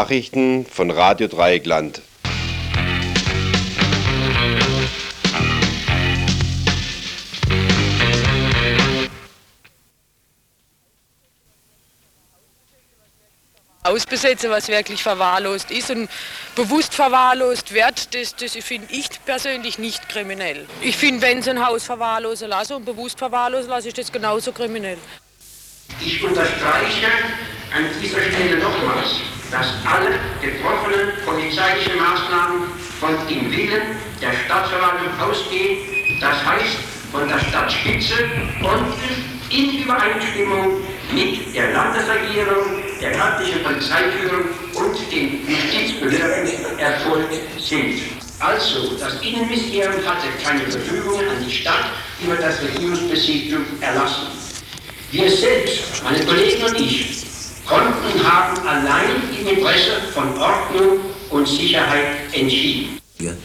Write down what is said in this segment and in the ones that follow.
Nachrichten von Radio Dreieckland. Ausbesetzen, was wirklich verwahrlost ist und bewusst verwahrlost wird, das, das finde ich persönlich nicht kriminell. Ich finde, wenn sie ein Haus verwahrlosen lassen und bewusst verwahrlosen lassen, ist das genauso kriminell. Ich unterstreiche an dieser Stelle nochmals, dass alle getroffenen polizeilichen Maßnahmen von dem Willen der Stadtverwaltung ausgehen, das heißt von der Stadtspitze und in Übereinstimmung mit der Landesregierung, der örtlichen Polizeiführung und den Justizbehörden erfolgt sind. Also, das Innenministerium hatte keine Verfügung an die Stadt über das Regierungspräsidium erlassen. Wir selbst, meine Kollegen und ich, konnten und haben allein im Interesse von Ordnung und Sicherheit entschieden.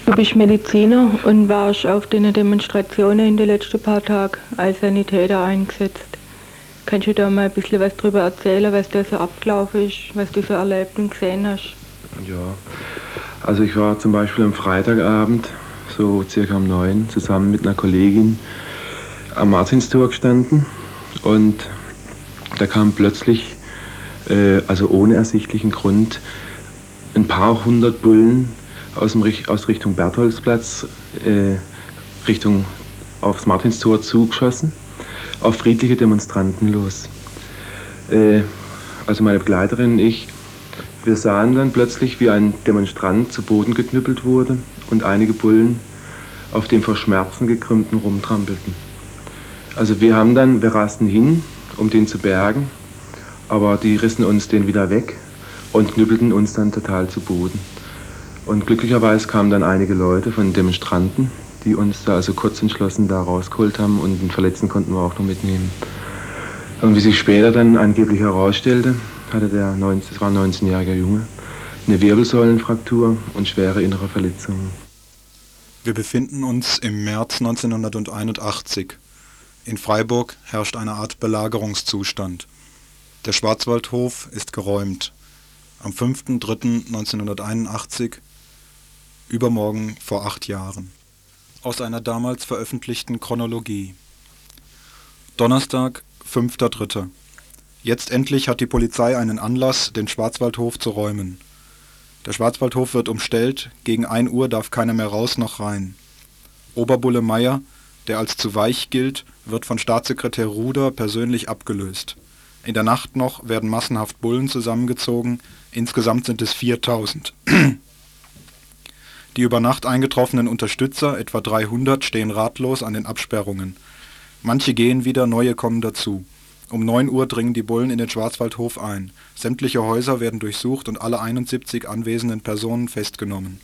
Du bist Mediziner und warst auf den Demonstrationen in den letzten paar Tagen als Sanitäter eingesetzt. Kannst du da mal ein bisschen was darüber erzählen, was da so abgelaufen ist, was du so erlebt und gesehen hast? Ja, also ich war zum Beispiel am Freitagabend, so circa um neun, zusammen mit einer Kollegin am Martinstor gestanden und da kam plötzlich, äh, also ohne ersichtlichen Grund, ein paar hundert Bullen aus, dem, aus Richtung Bertholdzplatz, äh, Richtung aufs Martinstor zugeschossen auf friedliche Demonstranten los. Äh, also meine Begleiterin und ich, wir sahen dann plötzlich, wie ein Demonstrant zu Boden geknüppelt wurde und einige Bullen auf dem vor Schmerzen gekrümmten rumtrampelten. Also wir haben dann, wir rasten hin, um den zu bergen, aber die rissen uns den wieder weg und knüppelten uns dann total zu Boden. Und glücklicherweise kamen dann einige Leute von Demonstranten, die uns da also kurz entschlossen da rausgeholt haben und den Verletzten konnten wir auch noch mitnehmen. Und wie sich später dann angeblich herausstellte, hatte der 19, das war ein 19-jähriger Junge eine Wirbelsäulenfraktur und schwere innere Verletzungen. Wir befinden uns im März 1981. In Freiburg herrscht eine Art Belagerungszustand. Der Schwarzwaldhof ist geräumt. Am 5.3.1981, übermorgen vor acht Jahren aus einer damals veröffentlichten Chronologie. Donnerstag, 5.3. Jetzt endlich hat die Polizei einen Anlass, den Schwarzwaldhof zu räumen. Der Schwarzwaldhof wird umstellt, gegen 1 Uhr darf keiner mehr raus noch rein. Oberbulle Meier, der als zu weich gilt, wird von Staatssekretär Ruder persönlich abgelöst. In der Nacht noch werden massenhaft Bullen zusammengezogen, insgesamt sind es 4000. Die über Nacht eingetroffenen Unterstützer, etwa 300, stehen ratlos an den Absperrungen. Manche gehen wieder, neue kommen dazu. Um 9 Uhr dringen die Bullen in den Schwarzwaldhof ein. Sämtliche Häuser werden durchsucht und alle 71 anwesenden Personen festgenommen.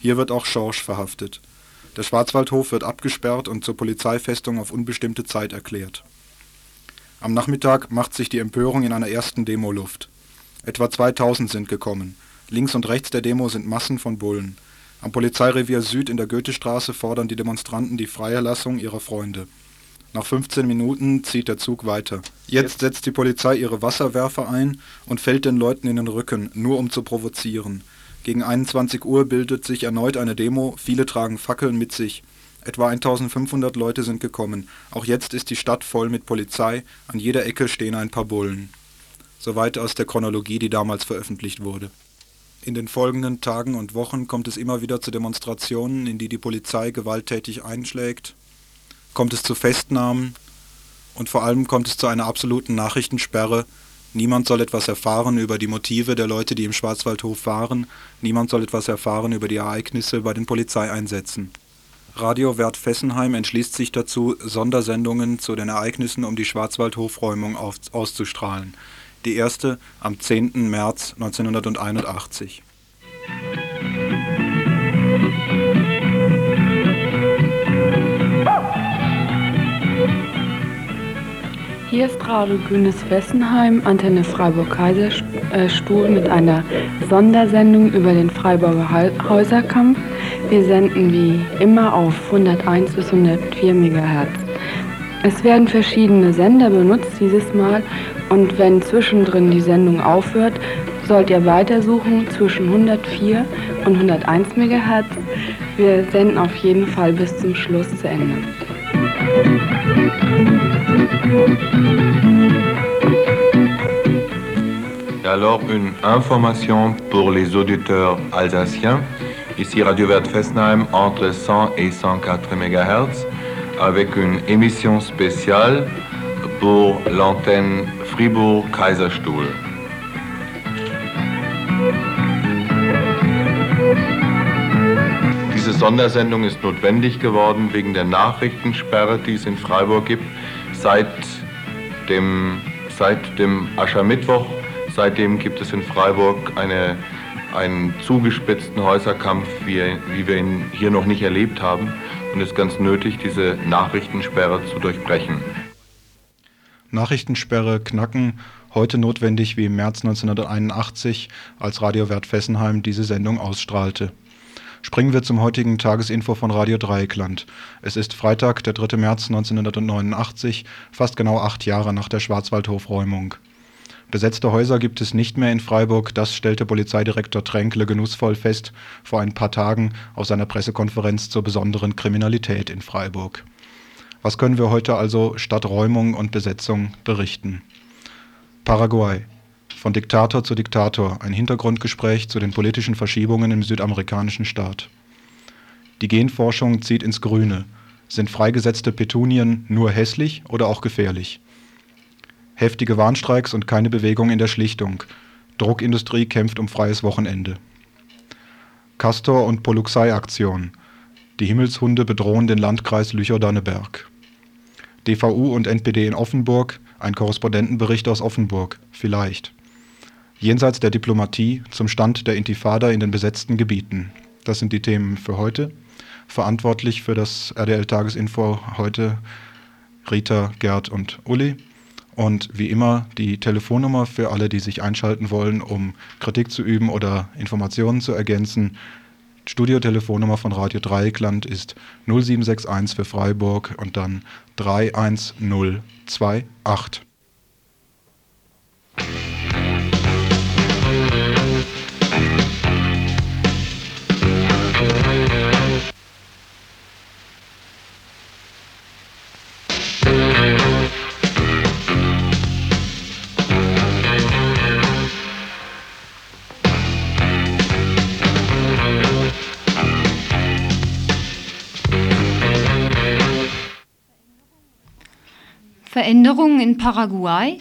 Hier wird auch Schorsch verhaftet. Der Schwarzwaldhof wird abgesperrt und zur Polizeifestung auf unbestimmte Zeit erklärt. Am Nachmittag macht sich die Empörung in einer ersten Demo Luft. Etwa 2000 sind gekommen. Links und rechts der Demo sind Massen von Bullen. Am Polizeirevier Süd in der Goethestraße fordern die Demonstranten die Freilassung ihrer Freunde. Nach 15 Minuten zieht der Zug weiter. Jetzt setzt die Polizei ihre Wasserwerfer ein und fällt den Leuten in den Rücken, nur um zu provozieren. Gegen 21 Uhr bildet sich erneut eine Demo, viele tragen Fackeln mit sich. Etwa 1500 Leute sind gekommen. Auch jetzt ist die Stadt voll mit Polizei, an jeder Ecke stehen ein paar Bullen. Soweit aus der Chronologie, die damals veröffentlicht wurde. In den folgenden Tagen und Wochen kommt es immer wieder zu Demonstrationen, in die die Polizei gewalttätig einschlägt, kommt es zu Festnahmen und vor allem kommt es zu einer absoluten Nachrichtensperre. Niemand soll etwas erfahren über die Motive der Leute, die im Schwarzwaldhof waren, niemand soll etwas erfahren über die Ereignisse bei den Polizeieinsätzen. Radio Wert Fessenheim entschließt sich dazu, Sondersendungen zu den Ereignissen um die Schwarzwaldhofräumung auszustrahlen die erste am 10. März 1981. Hier ist Radio Grünes Fessenheim, Antenne Freiburg-Kaiserstuhl mit einer Sondersendung über den Freiburger Häuserkampf. Wir senden wie immer auf 101 bis 104 MHz. Es werden verschiedene Sender benutzt dieses Mal und wenn zwischendrin die Sendung aufhört, sollt ihr weitersuchen zwischen 104 und 101 MHz. Wir senden auf jeden Fall bis zum Schluss zu Ende. Alors une information pour les auditeurs alsaciens. Ici Radio Vert Fessenheim entre 100 et 104 MHz avec une émission spéciale pour l'antenne Fribourg-Kaiserstuhl. Sondersendung ist notwendig geworden wegen der Nachrichtensperre, die es in Freiburg gibt, seit dem, seit dem Aschermittwoch. Seitdem gibt es in Freiburg eine, einen zugespitzten Häuserkampf, wie, wie wir ihn hier noch nicht erlebt haben. Und es ist ganz nötig, diese Nachrichtensperre zu durchbrechen. Nachrichtensperre knacken, heute notwendig wie im März 1981, als Radio Wert Fessenheim diese Sendung ausstrahlte. Springen wir zum heutigen Tagesinfo von Radio Dreieckland. Es ist Freitag, der 3. März 1989, fast genau acht Jahre nach der Schwarzwaldhofräumung. Besetzte Häuser gibt es nicht mehr in Freiburg, das stellte Polizeidirektor Tränkle genussvoll fest vor ein paar Tagen auf seiner Pressekonferenz zur besonderen Kriminalität in Freiburg. Was können wir heute also statt Räumung und Besetzung berichten? Paraguay. Von Diktator zu Diktator. Ein Hintergrundgespräch zu den politischen Verschiebungen im südamerikanischen Staat. Die Genforschung zieht ins Grüne. Sind freigesetzte Petunien nur hässlich oder auch gefährlich? Heftige Warnstreiks und keine Bewegung in der Schlichtung. Druckindustrie kämpft um freies Wochenende. Castor und Poluxei-Aktion. Die Himmelshunde bedrohen den Landkreis Lüchow-Danneberg. DVU und NPD in Offenburg, ein Korrespondentenbericht aus Offenburg, vielleicht. Jenseits der Diplomatie zum Stand der Intifada in den besetzten Gebieten. Das sind die Themen für heute. Verantwortlich für das RDL-Tagesinfo heute Rita, Gerd und Uli. Und wie immer die Telefonnummer für alle, die sich einschalten wollen, um Kritik zu üben oder Informationen zu ergänzen. Studiotelefonnummer von Radio Dreieckland ist 0761 für Freiburg und dann 31028. Veränderungen in Paraguay.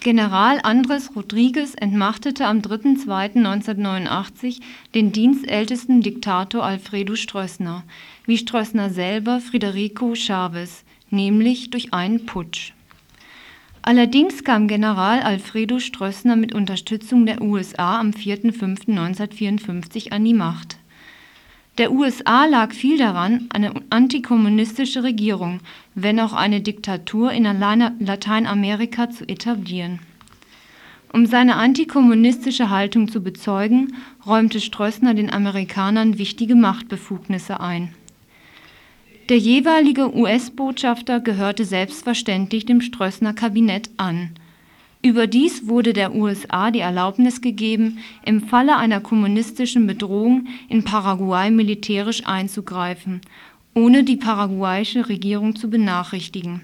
General Andrés Rodríguez entmachtete am 3.2.1989 den dienstältesten Diktator Alfredo Stroessner, wie Stroessner selber Federico Chávez, nämlich durch einen Putsch. Allerdings kam General Alfredo Stroessner mit Unterstützung der USA am 4.5.1954 an die Macht. Der USA lag viel daran, eine antikommunistische Regierung, wenn auch eine Diktatur in Lateinamerika zu etablieren. Um seine antikommunistische Haltung zu bezeugen, räumte Stroessner den Amerikanern wichtige Machtbefugnisse ein. Der jeweilige US-Botschafter gehörte selbstverständlich dem Stroessner Kabinett an Überdies wurde der USA die Erlaubnis gegeben, im Falle einer kommunistischen Bedrohung in Paraguay militärisch einzugreifen, ohne die paraguayische Regierung zu benachrichtigen.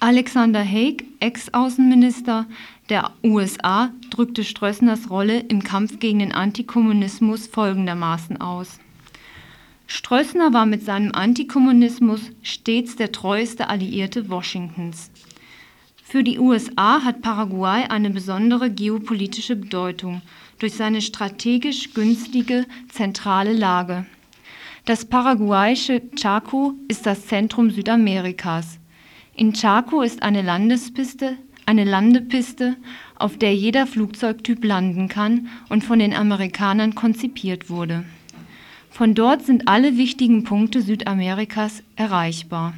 Alexander Haig, Ex-Außenminister der USA, drückte Stroessners Rolle im Kampf gegen den Antikommunismus folgendermaßen aus. Stroessner war mit seinem Antikommunismus stets der treueste Alliierte Washingtons. Für die USA hat Paraguay eine besondere geopolitische Bedeutung durch seine strategisch günstige zentrale Lage. Das paraguayische Chaco ist das Zentrum Südamerikas. In Chaco ist eine Landespiste, eine Landepiste, auf der jeder Flugzeugtyp landen kann und von den Amerikanern konzipiert wurde. Von dort sind alle wichtigen Punkte Südamerikas erreichbar.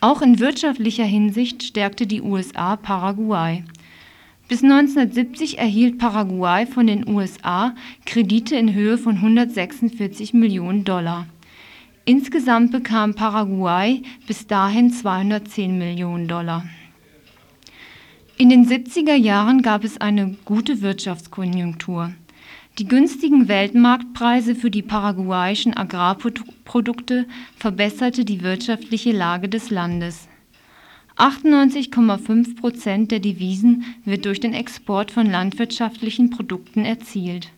Auch in wirtschaftlicher Hinsicht stärkte die USA Paraguay. Bis 1970 erhielt Paraguay von den USA Kredite in Höhe von 146 Millionen Dollar. Insgesamt bekam Paraguay bis dahin 210 Millionen Dollar. In den 70er Jahren gab es eine gute Wirtschaftskonjunktur. Die günstigen Weltmarktpreise für die paraguayischen Agrarprodukte verbesserte die wirtschaftliche Lage des Landes. 98,5 Prozent der Devisen wird durch den Export von landwirtschaftlichen Produkten erzielt.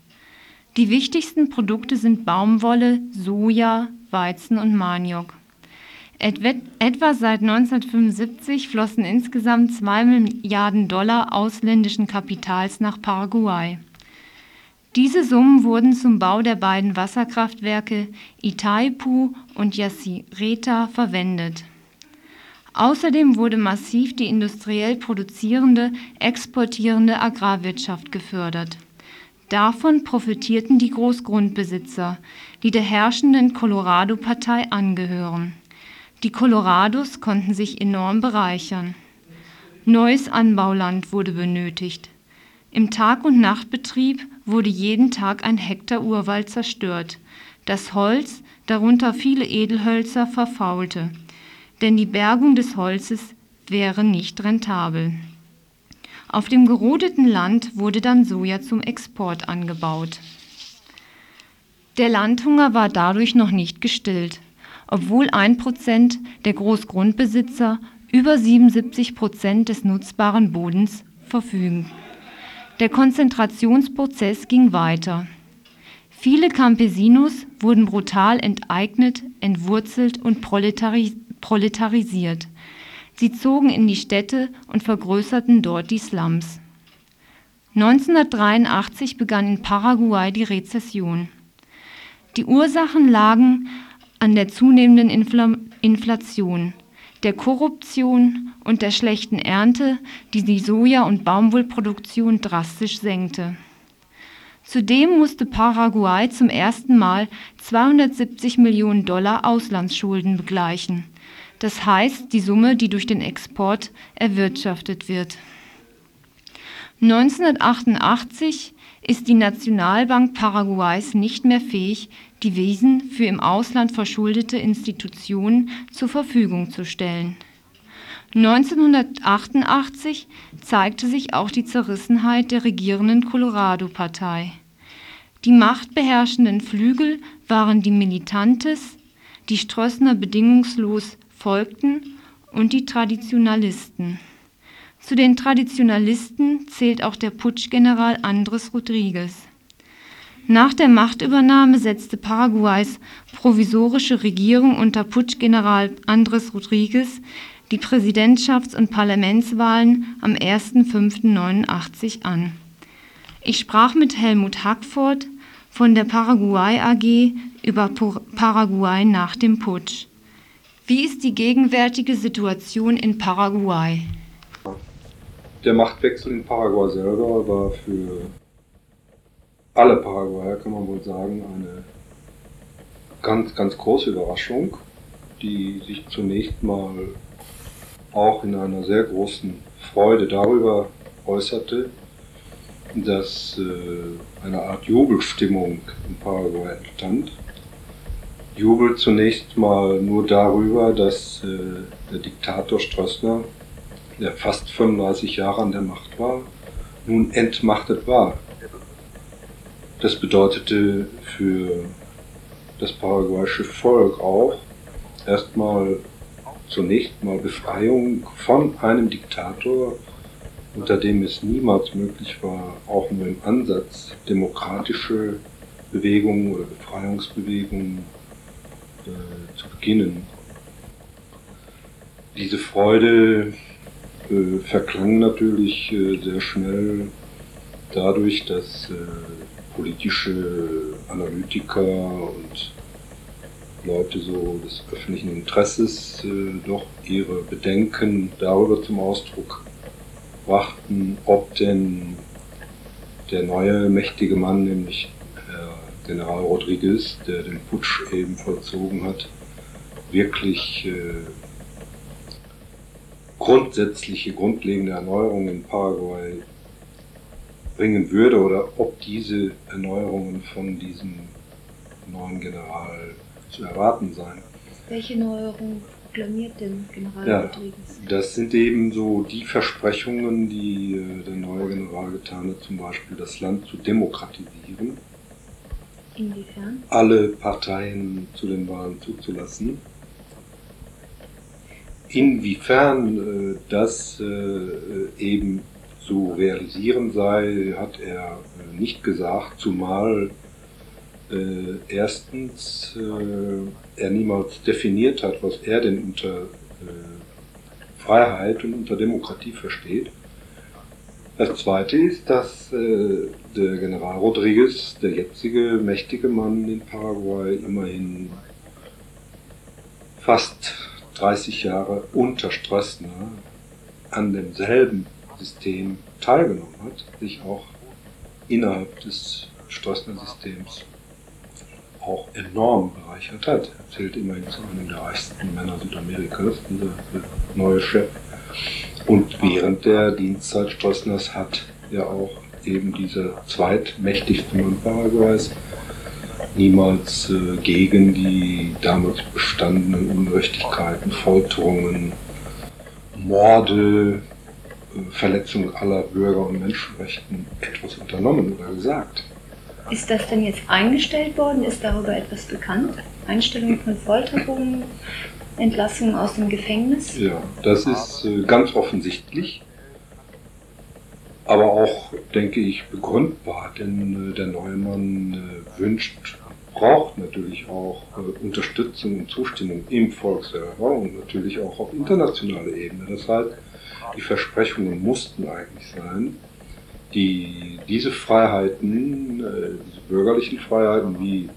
Die wichtigsten Produkte sind Baumwolle, Soja, Weizen und Maniok. Etwa seit 1975 flossen insgesamt 2 Milliarden Dollar ausländischen Kapitals nach Paraguay. Diese Summen wurden zum Bau der beiden Wasserkraftwerke Itaipu und Yacyretá verwendet. Außerdem wurde massiv die industriell produzierende, exportierende Agrarwirtschaft gefördert. Davon profitierten die Großgrundbesitzer, die der herrschenden Colorado-Partei angehören. Die Colorados konnten sich enorm bereichern. Neues Anbauland wurde benötigt. Im Tag- und Nachtbetrieb wurde jeden Tag ein Hektar Urwald zerstört. Das Holz, darunter viele Edelhölzer, verfaulte, denn die Bergung des Holzes wäre nicht rentabel. Auf dem gerodeten Land wurde dann Soja zum Export angebaut. Der Landhunger war dadurch noch nicht gestillt, obwohl ein Prozent der Großgrundbesitzer über 77 Prozent des nutzbaren Bodens verfügen. Der Konzentrationsprozess ging weiter. Viele Campesinos wurden brutal enteignet, entwurzelt und proletari proletarisiert. Sie zogen in die Städte und vergrößerten dort die Slums. 1983 begann in Paraguay die Rezession. Die Ursachen lagen an der zunehmenden Infl Inflation, der Korruption und der schlechten Ernte, die die Soja- und Baumwollproduktion drastisch senkte. Zudem musste Paraguay zum ersten Mal 270 Millionen Dollar Auslandsschulden begleichen, das heißt die Summe, die durch den Export erwirtschaftet wird. 1988 ist die Nationalbank Paraguays nicht mehr fähig, die Wesen für im Ausland verschuldete Institutionen zur Verfügung zu stellen. 1988 zeigte sich auch die Zerrissenheit der regierenden Colorado-Partei. Die machtbeherrschenden Flügel waren die Militantes, die Stroessner bedingungslos folgten, und die Traditionalisten. Zu den Traditionalisten zählt auch der Putschgeneral Andrés Rodríguez. Nach der Machtübernahme setzte Paraguays provisorische Regierung unter Putschgeneral Andrés Rodríguez die Präsidentschafts- und Parlamentswahlen am 1.5.89 an. Ich sprach mit Helmut Hackford von der Paraguay AG über Paraguay nach dem Putsch. Wie ist die gegenwärtige Situation in Paraguay? Der Machtwechsel in Paraguay selber war für alle Paraguayer, kann man wohl sagen, eine ganz, ganz große Überraschung, die sich zunächst mal auch in einer sehr großen Freude darüber äußerte, dass äh, eine Art Jubelstimmung in Paraguay entstand. Jubel zunächst mal nur darüber, dass äh, der Diktator Stroessner, der fast 35 Jahre an der Macht war, nun entmachtet war. Das bedeutete für das paraguayische Volk auch erstmal zunächst mal Befreiung von einem Diktator, unter dem es niemals möglich war, auch nur im Ansatz demokratische Bewegungen oder Befreiungsbewegungen äh, zu beginnen. Diese Freude äh, verklang natürlich äh, sehr schnell dadurch, dass äh, politische Analytiker und Leute so des öffentlichen Interesses äh, doch ihre Bedenken darüber zum Ausdruck brachten, ob denn der neue mächtige Mann, nämlich Herr General Rodriguez, der den Putsch eben vollzogen hat, wirklich äh, grundsätzliche, grundlegende Erneuerungen in Paraguay bringen würde oder ob diese Erneuerungen von diesem neuen General zu erwarten sein. Welche Neuerungen proklamiert denn General Ja, Rodriguez? das sind eben so die Versprechungen, die äh, der neue General getan hat, zum Beispiel das Land zu demokratisieren, Inwiefern? alle Parteien zu den Wahlen zuzulassen. Inwiefern äh, das äh, eben zu realisieren sei, hat er äh, nicht gesagt, zumal äh, erstens äh, er niemals definiert hat, was er denn unter äh, Freiheit und unter Demokratie versteht. Das zweite ist, dass äh, der General Rodriguez, der jetzige mächtige Mann in Paraguay, immerhin fast 30 Jahre unter Stroessner an demselben System teilgenommen hat, sich auch innerhalb des Stroessner-Systems auch enorm bereichert hat. Er zählt immerhin zu einem der reichsten Männer Südamerikas, dieser neue Chef. Und während der Dienstzeit Stroessners hat er auch eben dieser zweitmächtigste Mann Paraguays niemals äh, gegen die damals bestandenen Ungerechtigkeiten, Folterungen, Morde, äh, Verletzung aller Bürger- und Menschenrechten etwas unternommen oder gesagt. Ist das denn jetzt eingestellt worden? Ist darüber etwas bekannt? Einstellung von Folterungen, Entlassungen aus dem Gefängnis? Ja, das ist äh, ganz offensichtlich, aber auch, denke ich, begründbar, denn äh, der neue Mann äh, wünscht, braucht natürlich auch äh, Unterstützung und Zustimmung im Volk selber und natürlich auch auf internationaler Ebene. Das heißt, die Versprechungen mussten eigentlich sein, die, diese Freiheiten, äh, diese bürgerlichen Freiheiten wie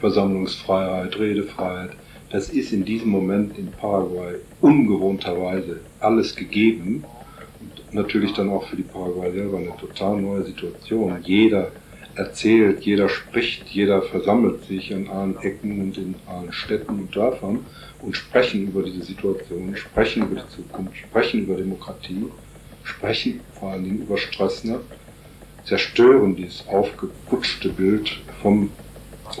Versammlungsfreiheit, Redefreiheit, das ist in diesem Moment in Paraguay ungewohnterweise alles gegeben. Und natürlich dann auch für die Paraguay selber eine total neue Situation. Jeder erzählt, jeder spricht, jeder versammelt sich an allen Ecken und in allen Städten und Dörfern und sprechen über diese Situation, sprechen über die Zukunft, sprechen über Demokratie, sprechen vor allen Dingen über Stressner, zerstören dieses aufgeputschte Bild vom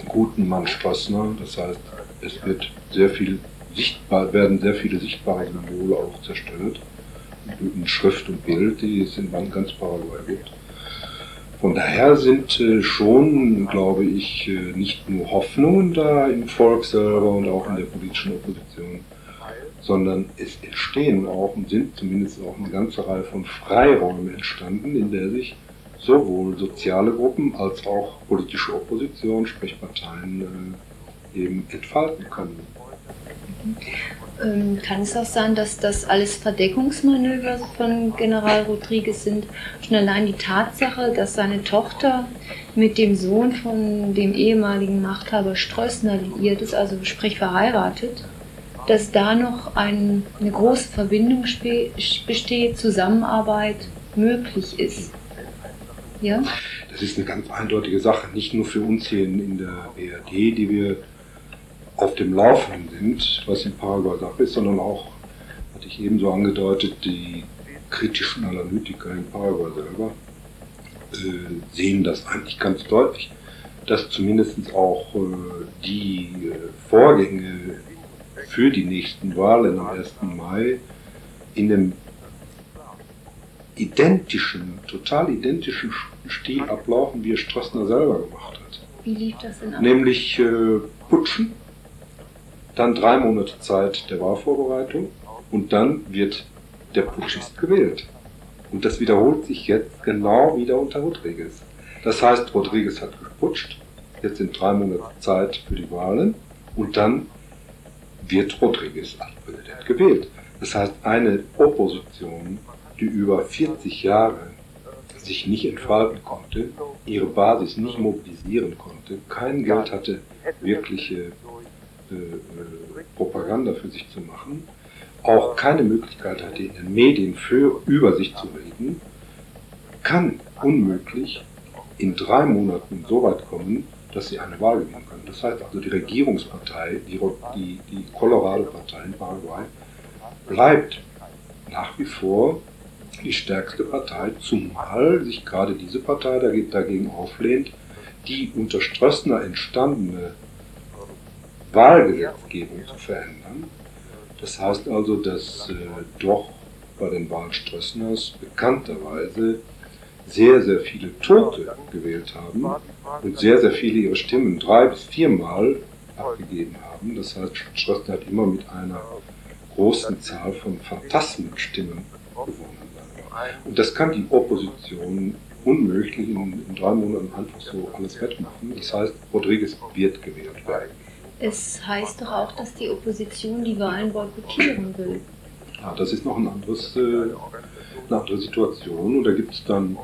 guten Mann Stressner. Das heißt, es wird sehr viel sichtbar, werden sehr viele sichtbare Symbole auch zerstört, in Schrift und Bild, die es in ganz Paraguay gibt. Von daher sind äh, schon, glaube ich, äh, nicht nur Hoffnungen da im Volk selber und auch in der politischen Opposition, sondern es entstehen auch und sind zumindest auch eine ganze Reihe von Freiräumen entstanden, in der sich sowohl soziale Gruppen als auch politische Opposition, sprich Parteien, äh, eben entfalten können. Ähm, kann es auch sein, dass das alles Verdeckungsmanöver von General Rodriguez sind? Schon allein die Tatsache, dass seine Tochter mit dem Sohn von dem ehemaligen Machthaber Strössner liiert ist, also sprich verheiratet, dass da noch ein, eine große Verbindung besteht, Zusammenarbeit möglich ist. Ja? Das ist eine ganz eindeutige Sache, nicht nur für uns hier in, in der BRD, die wir auf dem Laufenden sind, was in Paraguay Sache ist, sondern auch, hatte ich eben so angedeutet, die kritischen Analytiker in Paraguay selber äh, sehen das eigentlich ganz deutlich, dass zumindest auch äh, die äh, Vorgänge für die nächsten Wahlen am 1. Mai in dem identischen, total identischen Stil ablaufen, wie es Stroessner selber gemacht hat. Wie lief das denn ab? Nämlich äh, Putschen, dann drei Monate Zeit der Wahlvorbereitung und dann wird der Putschist gewählt. Und das wiederholt sich jetzt genau wieder unter Rodriguez. Das heißt, Rodriguez hat geputscht, jetzt sind drei Monate Zeit für die Wahlen und dann wird Rodriguez als Präsident gewählt. Das heißt, eine Opposition, die über 40 Jahre sich nicht entfalten konnte, ihre Basis nicht mobilisieren konnte, kein Geld hatte, wirkliche äh, Propaganda für sich zu machen, auch keine Möglichkeit hatte, in den Medien für über sich zu reden, kann unmöglich in drei Monaten so weit kommen, dass sie eine Wahl gewinnen können. Das heißt also, die Regierungspartei, die, die, die Colorado-Partei in Paraguay, bleibt nach wie vor die stärkste Partei, zumal sich gerade diese Partei dagegen auflehnt, die unter Strössner entstandene Wahlgesetzgebung zu verändern. Das heißt also, dass äh, doch bei den Wahlen Strössners bekannterweise sehr, sehr viele Tote gewählt haben und sehr, sehr viele ihre Stimmen drei bis viermal abgegeben haben. Das heißt, Strössner hat immer mit einer großen Zahl von Phantasmenstimmen gewonnen. Und das kann die Opposition unmöglich in, in, drei Monaten einfach so alles wettmachen. Das heißt, Rodriguez wird gewählt werden. Es heißt doch auch, dass die Opposition die Wahlen boykottieren will. Ja, das ist noch ein anderes, äh, eine andere Situation. Und da gibt es dann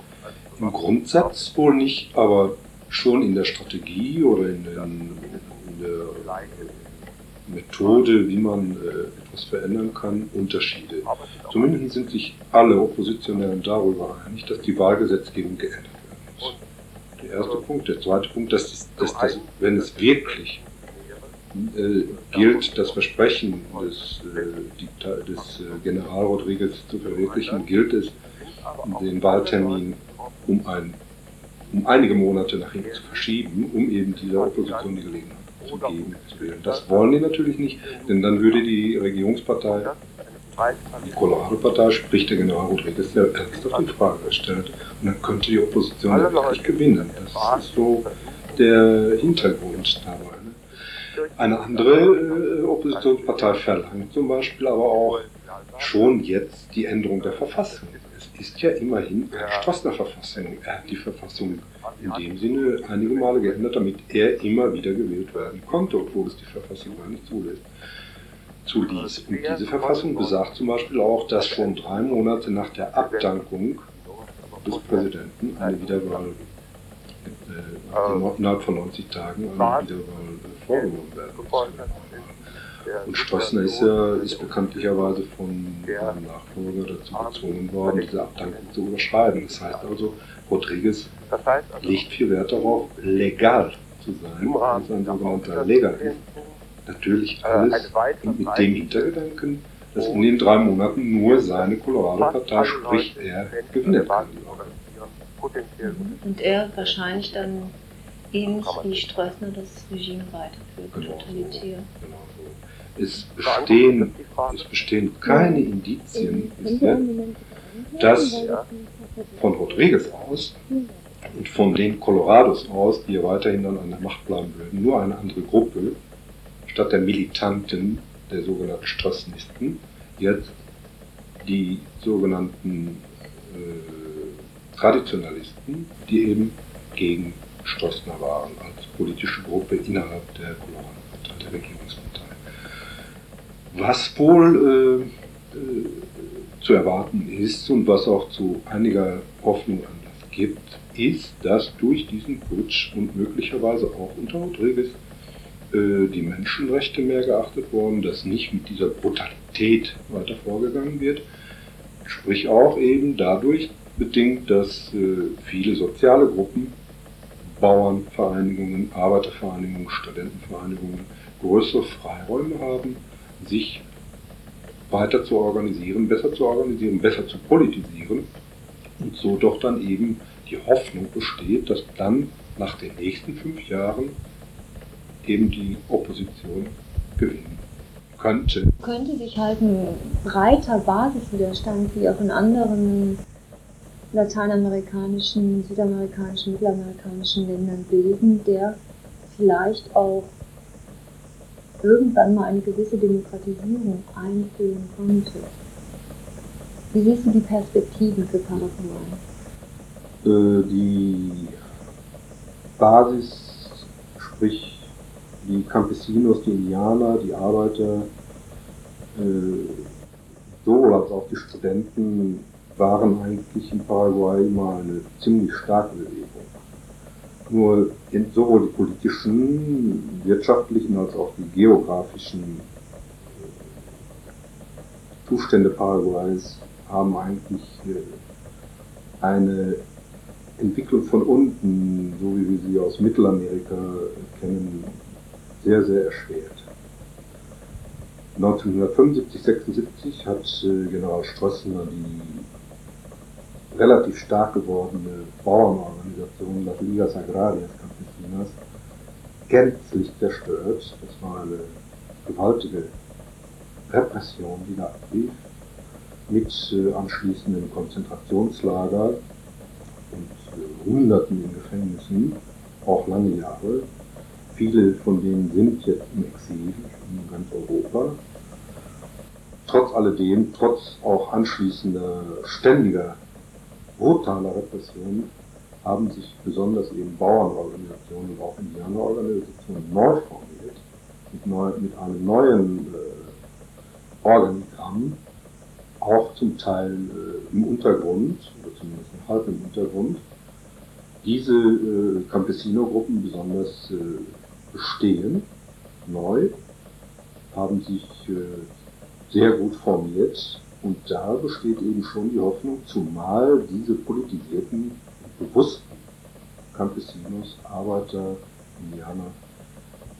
im Grundsatz wohl nicht, aber schon in der Strategie oder in, den, in der Methode, wie man äh, etwas verändern kann, Unterschiede. Zumindest sind sich alle Oppositionellen darüber einig, dass die Wahlgesetzgebung geändert werden muss. Der erste Punkt. Der zweite Punkt, dass, dass, dass wenn es wirklich äh, gilt, das Versprechen des, äh, des General Rodriguez zu verwirklichen, gilt es, den Wahltermin um, ein, um einige Monate nach hinten zu verschieben, um eben dieser Opposition die Gelegenheit zu geben, zu wählen. Das wollen die natürlich nicht, denn dann würde die Regierungspartei, die Colorado-Partei, sprich der General Rodriguez, sehr ernsthaft in Frage gestellt. Und dann könnte die Opposition wirklich gewinnen. Das ist so der Hintergrund dabei. Ne? Eine andere äh, Oppositionspartei verlangt zum Beispiel aber auch schon jetzt die Änderung der Verfassung ist ja immerhin Strossner Verfassung. Er hat die Verfassung in dem Sinne einige Male geändert, damit er immer wieder gewählt werden konnte, obwohl es die Verfassung gar nicht zulässt. Zuließ. Und diese Verfassung besagt zum Beispiel auch, dass schon drei Monate nach der Abdankung des Präsidenten eine Wiederwahl äh, innerhalb von 90 Tagen eine Wiederwahl vorgenommen werden muss. Und Stroessner ist ja ist bekanntlicherweise von seinem Nachfolger dazu gezwungen worden, diese Abdankung zu überschreiben. Das heißt also, Rodriguez legt viel Wert darauf, legal zu sein, also ein sogenannter Legalist. Natürlich alles mit dem Hintergedanken, dass in den drei Monaten nur seine Colorado-Partei, sprich er, gewinnen kann. Und er wahrscheinlich dann ähnlich wie Stroessner das Regime weiterführt, genau. totalitär. Genau. Es bestehen, es bestehen keine Indizien dass von Rodriguez aus und von den Colorados aus, die ja weiterhin dann an der Macht bleiben würden, nur eine andere Gruppe statt der Militanten, der sogenannten Strassnisten, jetzt die sogenannten äh, Traditionalisten, die eben gegen Stroessner waren, als politische Gruppe innerhalb der Colorado-Partei, der Regierungspartei. Was wohl äh, äh, zu erwarten ist und was auch zu einiger Hoffnung Anlass gibt, ist, dass durch diesen Putsch und möglicherweise auch unter Rodriguez äh, die Menschenrechte mehr geachtet worden, dass nicht mit dieser Brutalität weiter vorgegangen wird. Sprich auch eben dadurch bedingt, dass äh, viele soziale Gruppen, Bauernvereinigungen, Arbeitervereinigungen, Studentenvereinigungen größere Freiräume haben, sich weiter zu organisieren, besser zu organisieren, besser zu politisieren und so doch dann eben die Hoffnung besteht, dass dann nach den nächsten fünf Jahren eben die Opposition gewinnen könnte. Könnte sich halt ein breiter Basiswiderstand wie auch in anderen lateinamerikanischen, südamerikanischen, mittelamerikanischen Ländern bilden, der vielleicht auch irgendwann mal eine gewisse Demokratisierung einführen konnte. Wie siehst du die Perspektiven für Paraguay? Äh, die Basis, sprich die Campesinos, die Indianer, die Arbeiter, äh, sowohl als auch die Studenten waren eigentlich in Paraguay immer eine ziemlich starke Bewegung. Nur sowohl die politischen, wirtschaftlichen als auch die geografischen äh, Zustände Paraguays haben eigentlich äh, eine Entwicklung von unten, so wie wir sie aus Mittelamerika kennen, sehr, sehr erschwert. 1975, 76 hat äh, General Stroessner die relativ stark gewordene Bauernorganisation Las Ligas Agrarias Campesinas gänzlich zerstört. Das war eine gewaltige Repression, die da ablief, mit äh, anschließenden Konzentrationslager und äh, Hunderten in Gefängnissen, auch lange Jahre. Viele von denen sind jetzt im Exil in ganz Europa. Trotz alledem, trotz auch anschließender ständiger brutaler Repression, haben sich besonders eben Bauernorganisationen und auch Indianerorganisationen neu formiert, mit, neu, mit einem neuen äh, Organigramm, auch zum Teil äh, im Untergrund, oder zumindest halb im Untergrund. Diese äh, Campesino-Gruppen besonders äh, bestehen, neu, haben sich äh, sehr gut formiert und da besteht eben schon die Hoffnung, zumal diese politisierten, bewussten Campesinos, Arbeiter, Indianer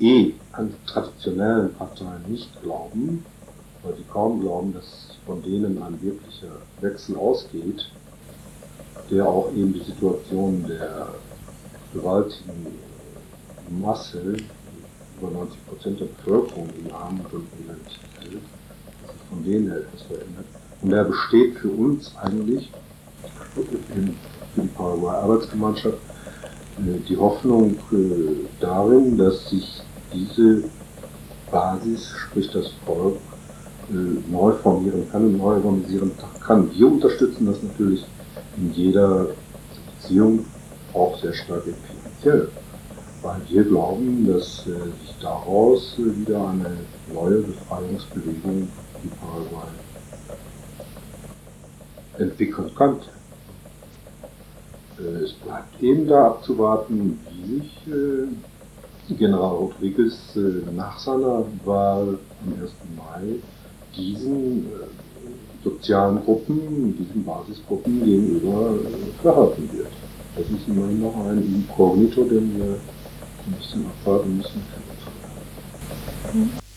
eh an traditionellen Parteien nicht glauben, weil sie kaum glauben, dass von denen ein wirklicher Wechsel ausgeht, der auch eben die Situation der gewaltigen Masse, über 90 Prozent der Bevölkerung in Armut und Elend hält, von denen etwas verändert. Und der besteht für uns eigentlich, für die Paraguay Arbeitsgemeinschaft, äh, die Hoffnung äh, darin, dass sich diese Basis, sprich das Volk, äh, neu formieren kann und neu organisieren kann. Wir unterstützen das natürlich in jeder Beziehung auch sehr stark finanziell, weil wir glauben, dass sich daraus wieder eine neue Befreiungsbewegung in Paraguay entwickeln könnte. Äh, es bleibt eben da abzuwarten, wie sich äh, General Rodriguez äh, nach seiner Wahl am 1. Mai diesen sozialen Gruppen, diesen Basisgruppen gegenüber verhalten wird. Das ist immerhin noch ein Inkognito, den wir ein bisschen abwarten müssen. Mhm.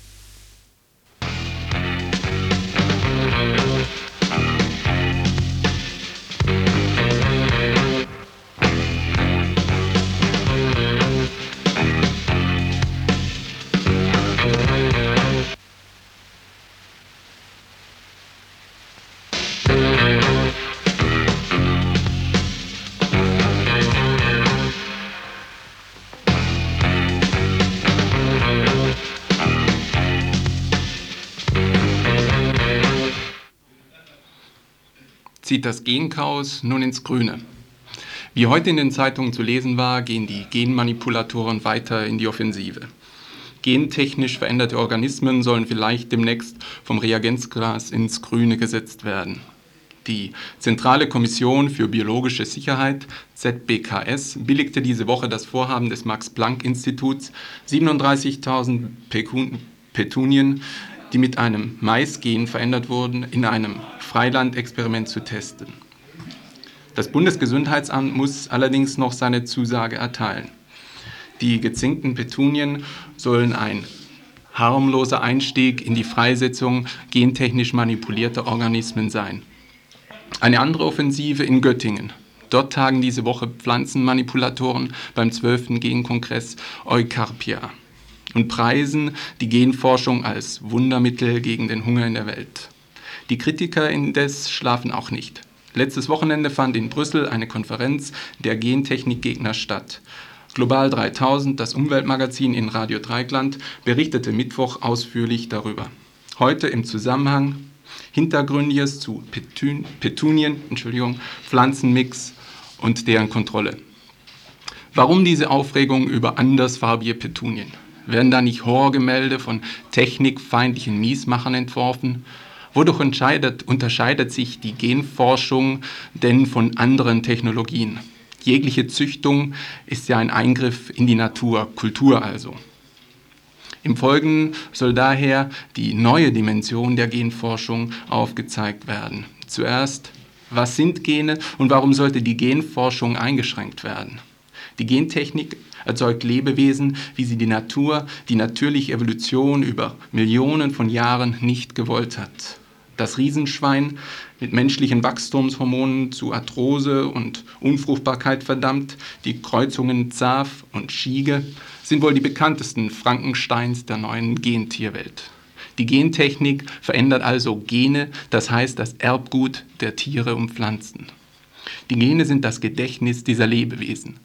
Zieht das Genchaos nun ins Grüne. Wie heute in den Zeitungen zu lesen war, gehen die Genmanipulatoren weiter in die Offensive. Gentechnisch veränderte Organismen sollen vielleicht demnächst vom Reagenzglas ins Grüne gesetzt werden. Die Zentrale Kommission für biologische Sicherheit, ZBKS, billigte diese Woche das Vorhaben des Max-Planck-Instituts, 37.000 Petunien die mit einem Maisgen verändert wurden, in einem Freilandexperiment zu testen. Das Bundesgesundheitsamt muss allerdings noch seine Zusage erteilen. Die gezinkten Petunien sollen ein harmloser Einstieg in die Freisetzung gentechnisch manipulierter Organismen sein. Eine andere Offensive in Göttingen. Dort tagen diese Woche Pflanzenmanipulatoren beim 12. Genkongress Eukarpia und preisen die Genforschung als Wundermittel gegen den Hunger in der Welt. Die Kritiker indes schlafen auch nicht. Letztes Wochenende fand in Brüssel eine Konferenz der Gentechnikgegner statt. Global 3000, das Umweltmagazin in Radio Dreigland, berichtete Mittwoch ausführlich darüber. Heute im Zusammenhang Hintergründiges zu Petun Petunien, Entschuldigung, Pflanzenmix und deren Kontrolle. Warum diese Aufregung über andersfarbige Petunien? Werden da nicht Horrorgemälde von technikfeindlichen Miesmachern entworfen? Wodurch unterscheidet, sich die Genforschung denn von anderen Technologien? Jegliche Züchtung ist ja ein Eingriff in die Natur, Kultur also. Im Folgenden soll daher die neue Dimension der Genforschung aufgezeigt werden. Zuerst, was sind Gene und warum sollte die Genforschung eingeschränkt werden? Die Gentechnik erzeugt Lebewesen, wie sie die Natur, die natürliche Evolution über Millionen von Jahren nicht gewollt hat. Das Riesenschwein mit menschlichen Wachstumshormonen zu Arthrose und Unfruchtbarkeit verdammt, die Kreuzungen Zaf und Schiege sind wohl die bekanntesten Frankensteins der neuen Gentierwelt. Die Gentechnik verändert also Gene, das heißt das Erbgut der Tiere und Pflanzen. Die Gene sind das Gedächtnis dieser Lebewesen.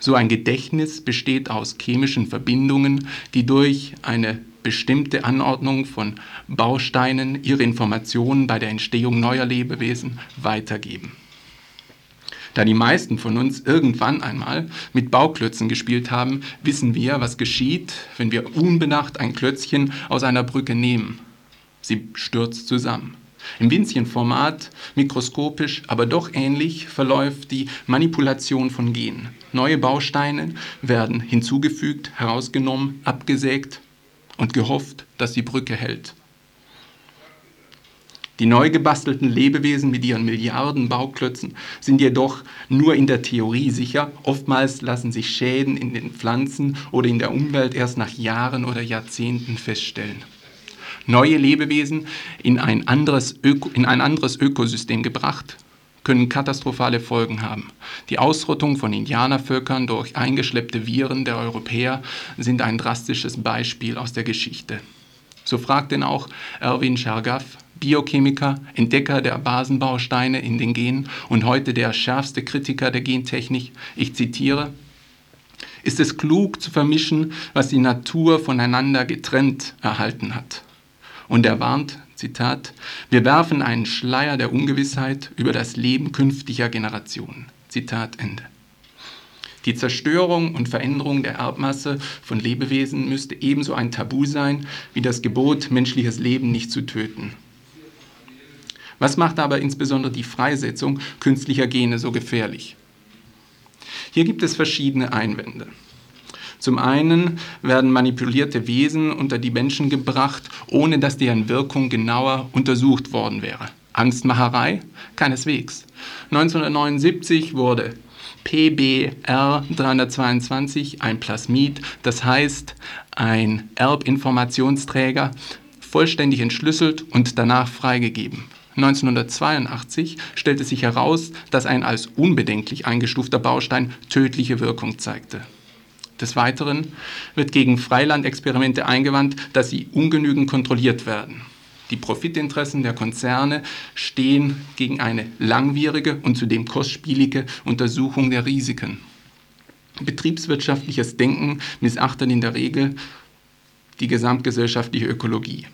So ein Gedächtnis besteht aus chemischen Verbindungen, die durch eine bestimmte Anordnung von Bausteinen ihre Informationen bei der Entstehung neuer Lebewesen weitergeben. Da die meisten von uns irgendwann einmal mit Bauklötzen gespielt haben, wissen wir, was geschieht, wenn wir unbedacht ein Klötzchen aus einer Brücke nehmen. Sie stürzt zusammen. Im winzigen Format, mikroskopisch, aber doch ähnlich, verläuft die Manipulation von Genen. Neue Bausteine werden hinzugefügt, herausgenommen, abgesägt und gehofft, dass die Brücke hält. Die neu gebastelten Lebewesen mit ihren Milliarden Bauklötzen sind jedoch nur in der Theorie sicher. Oftmals lassen sich Schäden in den Pflanzen oder in der Umwelt erst nach Jahren oder Jahrzehnten feststellen. Neue Lebewesen in ein anderes, Öko, in ein anderes Ökosystem gebracht, können katastrophale Folgen haben. Die Ausrottung von Indianervölkern durch eingeschleppte Viren der Europäer sind ein drastisches Beispiel aus der Geschichte. So fragt denn auch Erwin Schergaff, Biochemiker, Entdecker der Basenbausteine in den Genen und heute der schärfste Kritiker der Gentechnik. Ich zitiere, ist es klug zu vermischen, was die Natur voneinander getrennt erhalten hat. Und er warnt, Zitat, wir werfen einen Schleier der Ungewissheit über das Leben künftiger Generationen. Zitat Ende. Die Zerstörung und Veränderung der Erbmasse von Lebewesen müsste ebenso ein Tabu sein wie das Gebot, menschliches Leben nicht zu töten. Was macht aber insbesondere die Freisetzung künstlicher Gene so gefährlich? Hier gibt es verschiedene Einwände. Zum einen werden manipulierte Wesen unter die Menschen gebracht, ohne dass deren Wirkung genauer untersucht worden wäre. Angstmacherei? Keineswegs. 1979 wurde PBR 322 ein Plasmid, das heißt ein Erbinformationsträger, vollständig entschlüsselt und danach freigegeben. 1982 stellte sich heraus, dass ein als unbedenklich eingestufter Baustein tödliche Wirkung zeigte. Des Weiteren wird gegen Freilandexperimente eingewandt, dass sie ungenügend kontrolliert werden. Die Profitinteressen der Konzerne stehen gegen eine langwierige und zudem kostspielige Untersuchung der Risiken. Betriebswirtschaftliches Denken missachtet in der Regel die gesamtgesellschaftliche Ökologie.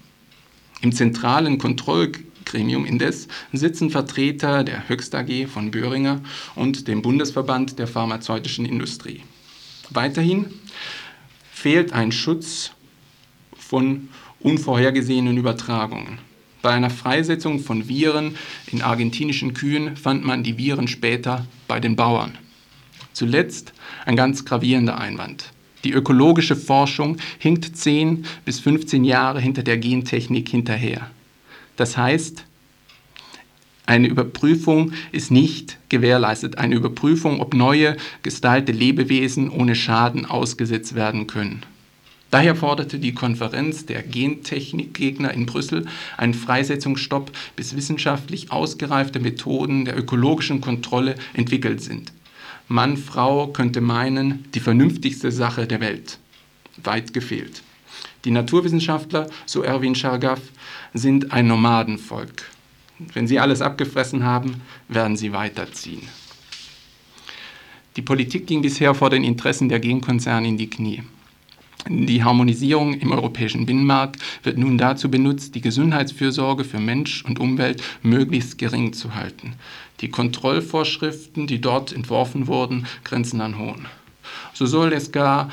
Im zentralen Kontroll Gremium indes sitzen Vertreter der Höchst AG von Böhringer und dem Bundesverband der pharmazeutischen Industrie. Weiterhin fehlt ein Schutz von unvorhergesehenen Übertragungen. Bei einer Freisetzung von Viren in argentinischen Kühen fand man die Viren später bei den Bauern. Zuletzt ein ganz gravierender Einwand. Die ökologische Forschung hinkt 10 bis 15 Jahre hinter der Gentechnik hinterher. Das heißt, eine Überprüfung ist nicht gewährleistet. Eine Überprüfung, ob neue gestaltete Lebewesen ohne Schaden ausgesetzt werden können. Daher forderte die Konferenz der Gentechnikgegner in Brüssel einen Freisetzungsstopp, bis wissenschaftlich ausgereifte Methoden der ökologischen Kontrolle entwickelt sind. Mann, Frau könnte meinen, die vernünftigste Sache der Welt. Weit gefehlt. Die Naturwissenschaftler, so Erwin Schargaff, sind ein Nomadenvolk. Wenn sie alles abgefressen haben, werden sie weiterziehen. Die Politik ging bisher vor den Interessen der Genkonzerne in die Knie. Die Harmonisierung im europäischen Binnenmarkt wird nun dazu benutzt, die Gesundheitsfürsorge für Mensch und Umwelt möglichst gering zu halten. Die Kontrollvorschriften, die dort entworfen wurden, grenzen an Hohn. So soll es gar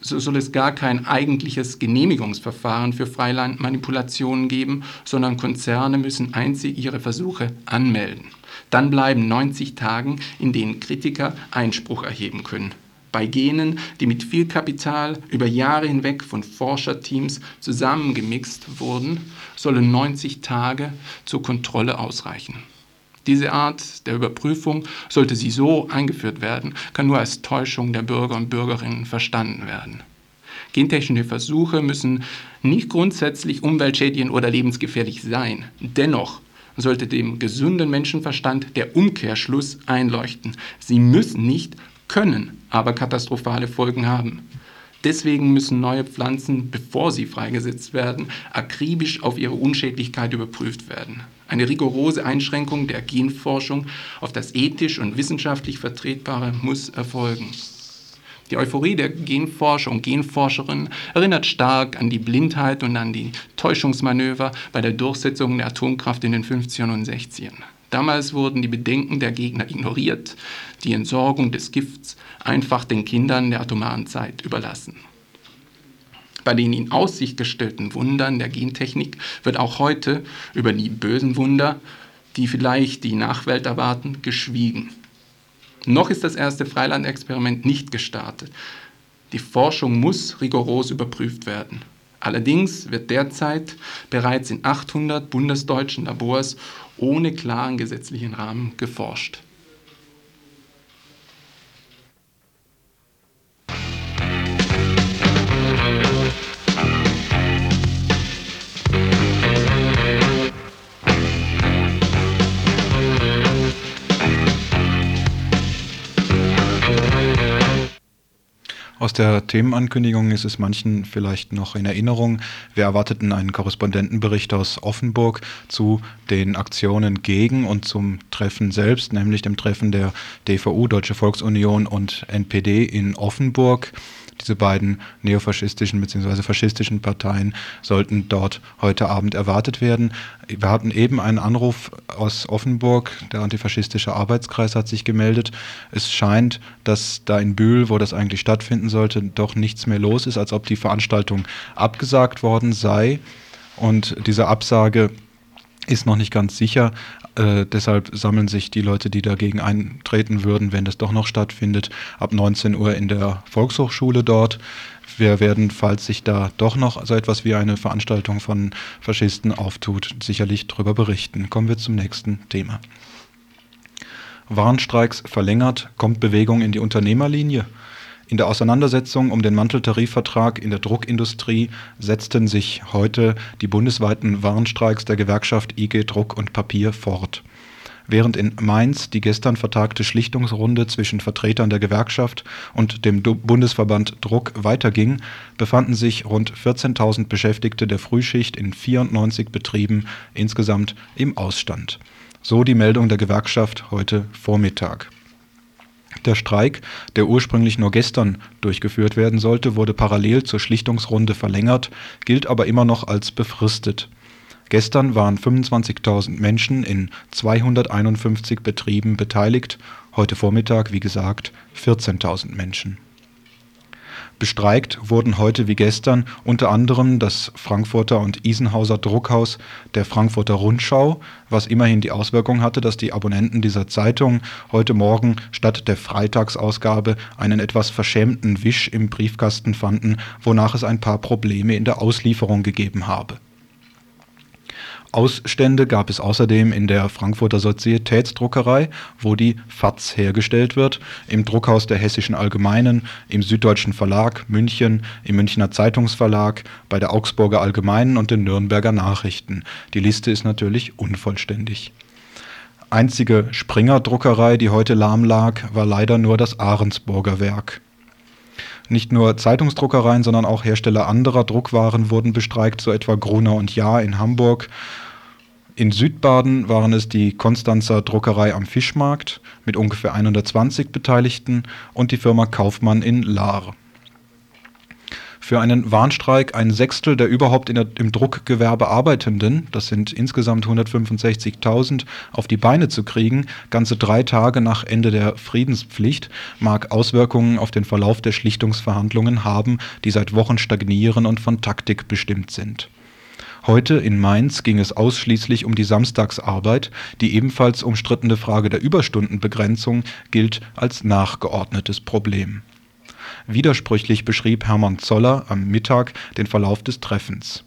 so soll es gar kein eigentliches Genehmigungsverfahren für Freilandmanipulationen geben, sondern Konzerne müssen einzig ihre Versuche anmelden. Dann bleiben 90 Tagen, in denen Kritiker Einspruch erheben können. Bei Genen, die mit viel Kapital über Jahre hinweg von Forscherteams zusammengemixt wurden, sollen 90 Tage zur Kontrolle ausreichen. Diese Art der Überprüfung, sollte sie so eingeführt werden, kann nur als Täuschung der Bürger und Bürgerinnen verstanden werden. Gentechnische Versuche müssen nicht grundsätzlich umweltschädigend oder lebensgefährlich sein. Dennoch sollte dem gesunden Menschenverstand der Umkehrschluss einleuchten. Sie müssen nicht, können aber katastrophale Folgen haben. Deswegen müssen neue Pflanzen, bevor sie freigesetzt werden, akribisch auf ihre Unschädlichkeit überprüft werden. Eine rigorose Einschränkung der Genforschung auf das ethisch und wissenschaftlich Vertretbare muss erfolgen. Die Euphorie der Genforscher und Genforscherinnen erinnert stark an die Blindheit und an die Täuschungsmanöver bei der Durchsetzung der Atomkraft in den 50ern und 60ern. Damals wurden die Bedenken der Gegner ignoriert, die Entsorgung des Gifts einfach den Kindern der atomaren Zeit überlassen. Bei den in Aussicht gestellten Wundern der Gentechnik wird auch heute über die bösen Wunder, die vielleicht die Nachwelt erwarten, geschwiegen. Noch ist das erste Freilandexperiment nicht gestartet. Die Forschung muss rigoros überprüft werden. Allerdings wird derzeit bereits in 800 bundesdeutschen Labors ohne klaren gesetzlichen Rahmen geforscht. Aus der Themenankündigung ist es manchen vielleicht noch in Erinnerung. Wir erwarteten einen Korrespondentenbericht aus Offenburg zu den Aktionen gegen und zum Treffen selbst, nämlich dem Treffen der DVU, Deutsche Volksunion und NPD in Offenburg. Diese beiden neofaschistischen bzw. faschistischen Parteien sollten dort heute Abend erwartet werden. Wir hatten eben einen Anruf aus Offenburg, der antifaschistische Arbeitskreis hat sich gemeldet. Es scheint, dass da in Bühl, wo das eigentlich stattfinden sollte, doch nichts mehr los ist, als ob die Veranstaltung abgesagt worden sei. Und diese Absage ist noch nicht ganz sicher. Äh, deshalb sammeln sich die Leute, die dagegen eintreten würden, wenn das doch noch stattfindet, ab 19 Uhr in der Volkshochschule dort. Wir werden, falls sich da doch noch so etwas wie eine Veranstaltung von Faschisten auftut, sicherlich darüber berichten. Kommen wir zum nächsten Thema. Warnstreiks verlängert, kommt Bewegung in die Unternehmerlinie? In der Auseinandersetzung um den Manteltarifvertrag in der Druckindustrie setzten sich heute die bundesweiten Warnstreiks der Gewerkschaft IG Druck und Papier fort. Während in Mainz die gestern vertagte Schlichtungsrunde zwischen Vertretern der Gewerkschaft und dem Bundesverband Druck weiterging, befanden sich rund 14.000 Beschäftigte der Frühschicht in 94 Betrieben insgesamt im Ausstand. So die Meldung der Gewerkschaft heute Vormittag der Streik, der ursprünglich nur gestern durchgeführt werden sollte, wurde parallel zur Schlichtungsrunde verlängert, gilt aber immer noch als befristet. Gestern waren 25.000 Menschen in 251 Betrieben beteiligt, heute Vormittag, wie gesagt, 14.000 Menschen Bestreikt wurden heute wie gestern unter anderem das Frankfurter und Isenhauser Druckhaus der Frankfurter Rundschau, was immerhin die Auswirkung hatte, dass die Abonnenten dieser Zeitung heute Morgen statt der Freitagsausgabe einen etwas verschämten Wisch im Briefkasten fanden, wonach es ein paar Probleme in der Auslieferung gegeben habe Ausstände gab es außerdem in der Frankfurter Sozietätsdruckerei, wo die FAZ hergestellt wird, im Druckhaus der Hessischen Allgemeinen, im Süddeutschen Verlag München, im Münchner Zeitungsverlag, bei der Augsburger Allgemeinen und den Nürnberger Nachrichten. Die Liste ist natürlich unvollständig. Einzige Springer-Druckerei, die heute lahm lag, war leider nur das Ahrensburger Werk nicht nur Zeitungsdruckereien, sondern auch Hersteller anderer Druckwaren wurden bestreikt, so etwa Gruner und Jahr in Hamburg. In Südbaden waren es die Konstanzer Druckerei am Fischmarkt mit ungefähr 120 Beteiligten und die Firma Kaufmann in Lahr für einen Warnstreik ein Sechstel der überhaupt der, im Druckgewerbe Arbeitenden, das sind insgesamt 165.000, auf die Beine zu kriegen, ganze drei Tage nach Ende der Friedenspflicht, mag Auswirkungen auf den Verlauf der Schlichtungsverhandlungen haben, die seit Wochen stagnieren und von Taktik bestimmt sind. Heute in Mainz ging es ausschließlich um die Samstagsarbeit, die ebenfalls umstrittene Frage der Überstundenbegrenzung gilt als nachgeordnetes Problem Widersprüchlich beschrieb Hermann Zoller am Mittag den Verlauf des Treffens.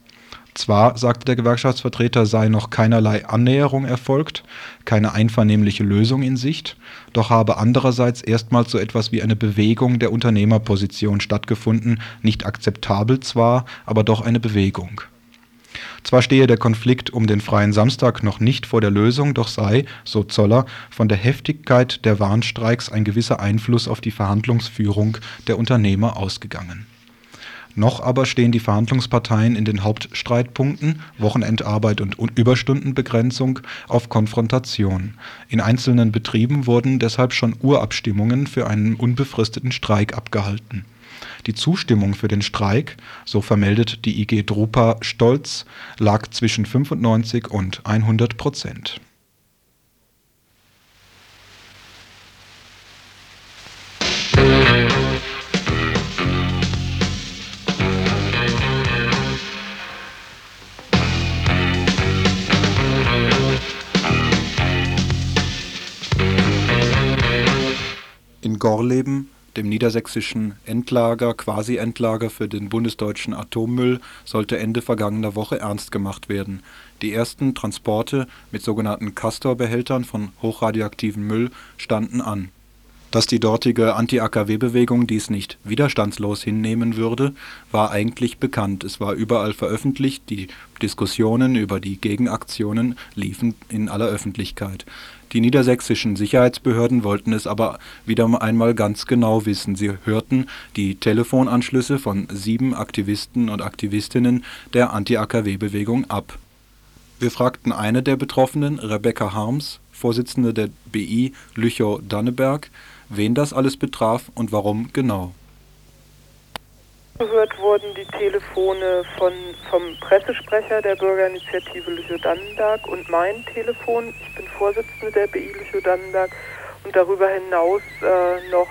Zwar, sagte der Gewerkschaftsvertreter, sei noch keinerlei Annäherung erfolgt, keine einvernehmliche Lösung in Sicht, doch habe andererseits erstmals so etwas wie eine Bewegung der Unternehmerposition stattgefunden, nicht akzeptabel zwar, aber doch eine Bewegung zwar stehe der Konflikt um den Freien Samstag noch nicht vor der Lösung, doch sei, so Zoller, von der Heftigkeit der Warnstreiks ein gewisser Einfluss auf die Verhandlungsführung der Unternehmer ausgegangen. Noch aber stehen die Verhandlungsparteien in den Hauptstreitpunkten Wochenendarbeit und Überstundenbegrenzung auf Konfrontation. In einzelnen Betrieben wurden deshalb schon Urabstimmungen für einen unbefristeten Streik abgehalten. Die Zustimmung für den Streik, so vermeldet die IG Drupa stolz, lag zwischen 95 und 100 Prozent. In Gorleben, dem niedersächsischen Endlager, Quasi-Endlager für den bundesdeutschen Atommüll, sollte Ende vergangener Woche ernst gemacht werden. Die ersten Transporte mit sogenannten Castor-Behältern von hochradioaktivem Müll standen an. Dass die dortige Anti-AKW-Bewegung dies nicht widerstandslos hinnehmen würde, war eigentlich bekannt. Es war überall veröffentlicht, die Diskussionen über die Gegenaktionen liefen in aller Öffentlichkeit. Die niedersächsischen Sicherheitsbehörden wollten es aber wieder einmal ganz genau wissen. Sie hörten die Telefonanschlüsse von sieben Aktivisten und Aktivistinnen der Anti-AKW-Bewegung ab. Wir fragten eine der Betroffenen, Rebecca Harms, Vorsitzende der BI Lüchow-Danneberg, wen das alles betraf und warum genau. Gehört wurden die Telefone von, vom Pressesprecher der Bürgerinitiative Lüchow-Dannenberg und mein Telefon. Ich bin Vorsitzende der BI Lüchow-Dannenberg und darüber hinaus äh, noch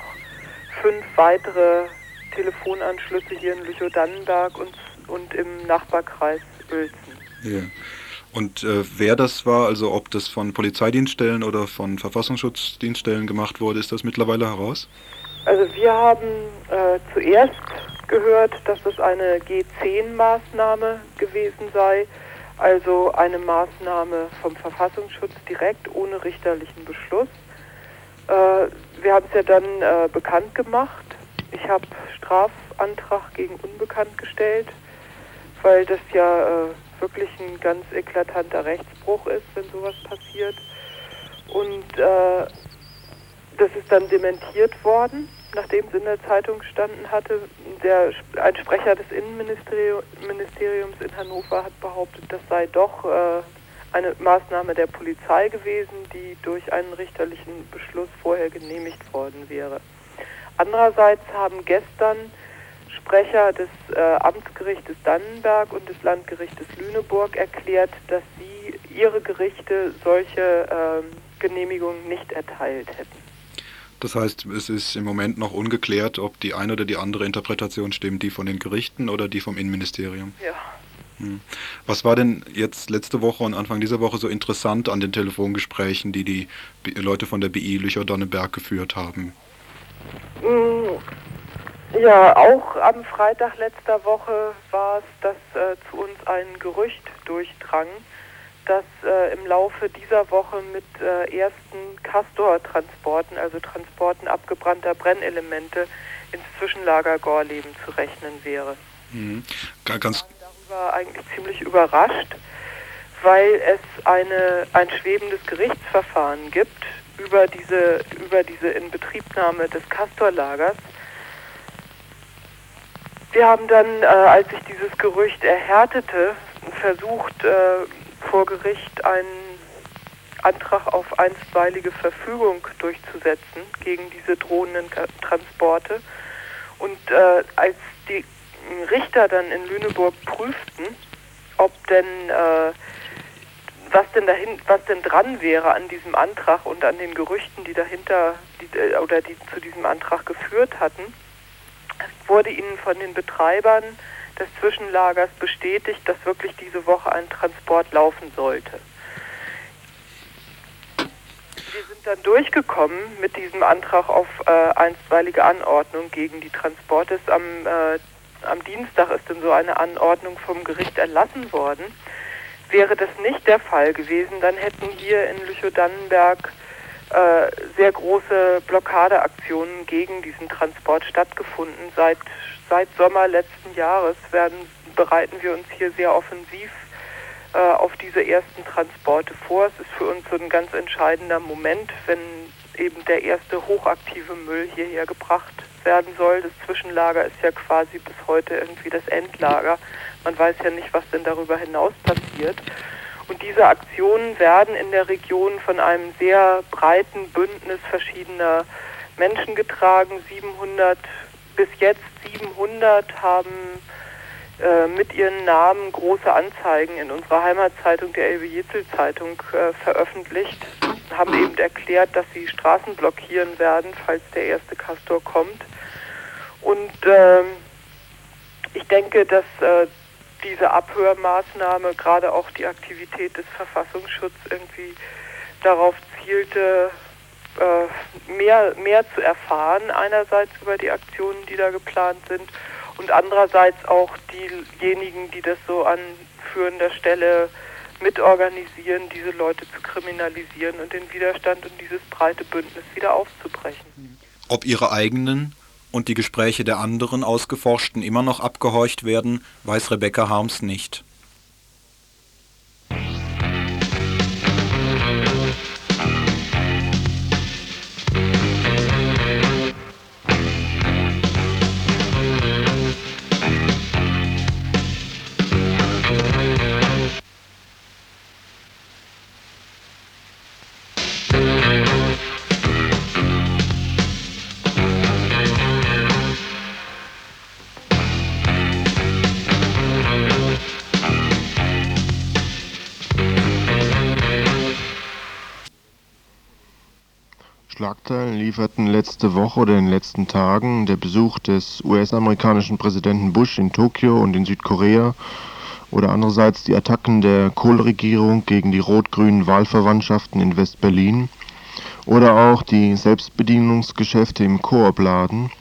fünf weitere Telefonanschlüsse hier in Lüchow-Dannenberg und, und im Nachbarkreis Uelzen. Ja. Und äh, wer das war, also ob das von Polizeidienststellen oder von Verfassungsschutzdienststellen gemacht wurde, ist das mittlerweile heraus? Also wir haben äh, zuerst gehört, dass es eine G10-Maßnahme gewesen sei, also eine Maßnahme vom Verfassungsschutz direkt ohne richterlichen Beschluss. Äh, wir haben es ja dann äh, bekannt gemacht. Ich habe Strafantrag gegen Unbekannt gestellt, weil das ja äh, wirklich ein ganz eklatanter Rechtsbruch ist, wenn sowas passiert. Und äh, das ist dann dementiert worden, nachdem es in der Zeitung gestanden hatte. Der, ein Sprecher des Innenministeriums in Hannover hat behauptet, das sei doch äh, eine Maßnahme der Polizei gewesen, die durch einen richterlichen Beschluss vorher genehmigt worden wäre. Andererseits haben gestern Sprecher des äh, Amtsgerichtes Dannenberg und des Landgerichtes Lüneburg erklärt, dass sie ihre Gerichte solche äh, Genehmigungen nicht erteilt hätten. Das heißt, es ist im Moment noch ungeklärt, ob die eine oder die andere Interpretation stimmt, die von den Gerichten oder die vom Innenministerium. Ja. Hm. Was war denn jetzt letzte Woche und Anfang dieser Woche so interessant an den Telefongesprächen, die die Leute von der BI Lüchow-Donneberg geführt haben? Hm, ja, auch am Freitag letzter Woche war es, dass äh, zu uns ein Gerücht durchdrang, dass äh, im Laufe dieser Woche mit äh, ersten Castor-Transporten, also Transporten abgebrannter Brennelemente, ins Zwischenlager Gorleben zu rechnen wäre. Mhm. Ganz ich war darüber eigentlich ziemlich überrascht, weil es eine, ein schwebendes Gerichtsverfahren gibt über diese, über diese Inbetriebnahme des Castor-Lagers wir haben dann, äh, als sich dieses Gerücht erhärtete, versucht, äh, vor Gericht einen Antrag auf einstweilige Verfügung durchzusetzen gegen diese drohenden Transporte. Und äh, als die Richter dann in Lüneburg prüften, ob denn äh, was denn dahin, was denn dran wäre an diesem Antrag und an den Gerüchten, die dahinter die, äh, oder die zu diesem Antrag geführt hatten, wurde ihnen von den Betreibern des Zwischenlagers bestätigt, dass wirklich diese Woche ein Transport laufen sollte. Wir sind dann durchgekommen mit diesem Antrag auf äh, einstweilige Anordnung gegen die Transporte. Am, äh, am Dienstag ist dann so eine Anordnung vom Gericht erlassen worden. Wäre das nicht der Fall gewesen, dann hätten hier in Lüchow-Dannenberg äh, sehr große Blockadeaktionen gegen diesen Transport stattgefunden. Seit, seit Sommer letzten Jahres werden, bereiten wir uns hier sehr offensiv äh, auf diese ersten Transporte vor. Es ist für uns so ein ganz entscheidender Moment, wenn eben der erste hochaktive Müll hierher gebracht werden soll. Das Zwischenlager ist ja quasi bis heute irgendwie das Endlager. Man weiß ja nicht, was denn darüber hinaus passiert. Und diese Aktionen werden in der Region von einem sehr breiten Bündnis verschiedener Menschen getragen. 700 bis jetzt 700 haben äh, mit ihren Namen große Anzeigen in unserer Heimatzeitung, der Elbe Jitzel Zeitung, äh, veröffentlicht, haben eben erklärt, dass sie Straßen blockieren werden, falls der erste Kastor kommt. Und äh, ich denke, dass äh, diese Abhörmaßnahme, gerade auch die Aktivität des Verfassungsschutzes irgendwie darauf zielte, äh, mehr, mehr zu erfahren, einerseits über die Aktionen, die da geplant sind, und andererseits auch diejenigen, die das so an führender Stelle mitorganisieren, diese Leute zu kriminalisieren und den Widerstand und dieses breite Bündnis wieder aufzubrechen. Ob ihre eigenen und die Gespräche der anderen Ausgeforschten immer noch abgehorcht werden, weiß Rebecca Harms nicht. Schlagzeilen lieferten letzte Woche oder in den letzten Tagen der Besuch des US-amerikanischen Präsidenten Bush in Tokio und in Südkorea oder andererseits die Attacken der Kohl-Regierung gegen die rot-grünen Wahlverwandtschaften in West-Berlin oder auch die Selbstbedienungsgeschäfte im Koop-Laden,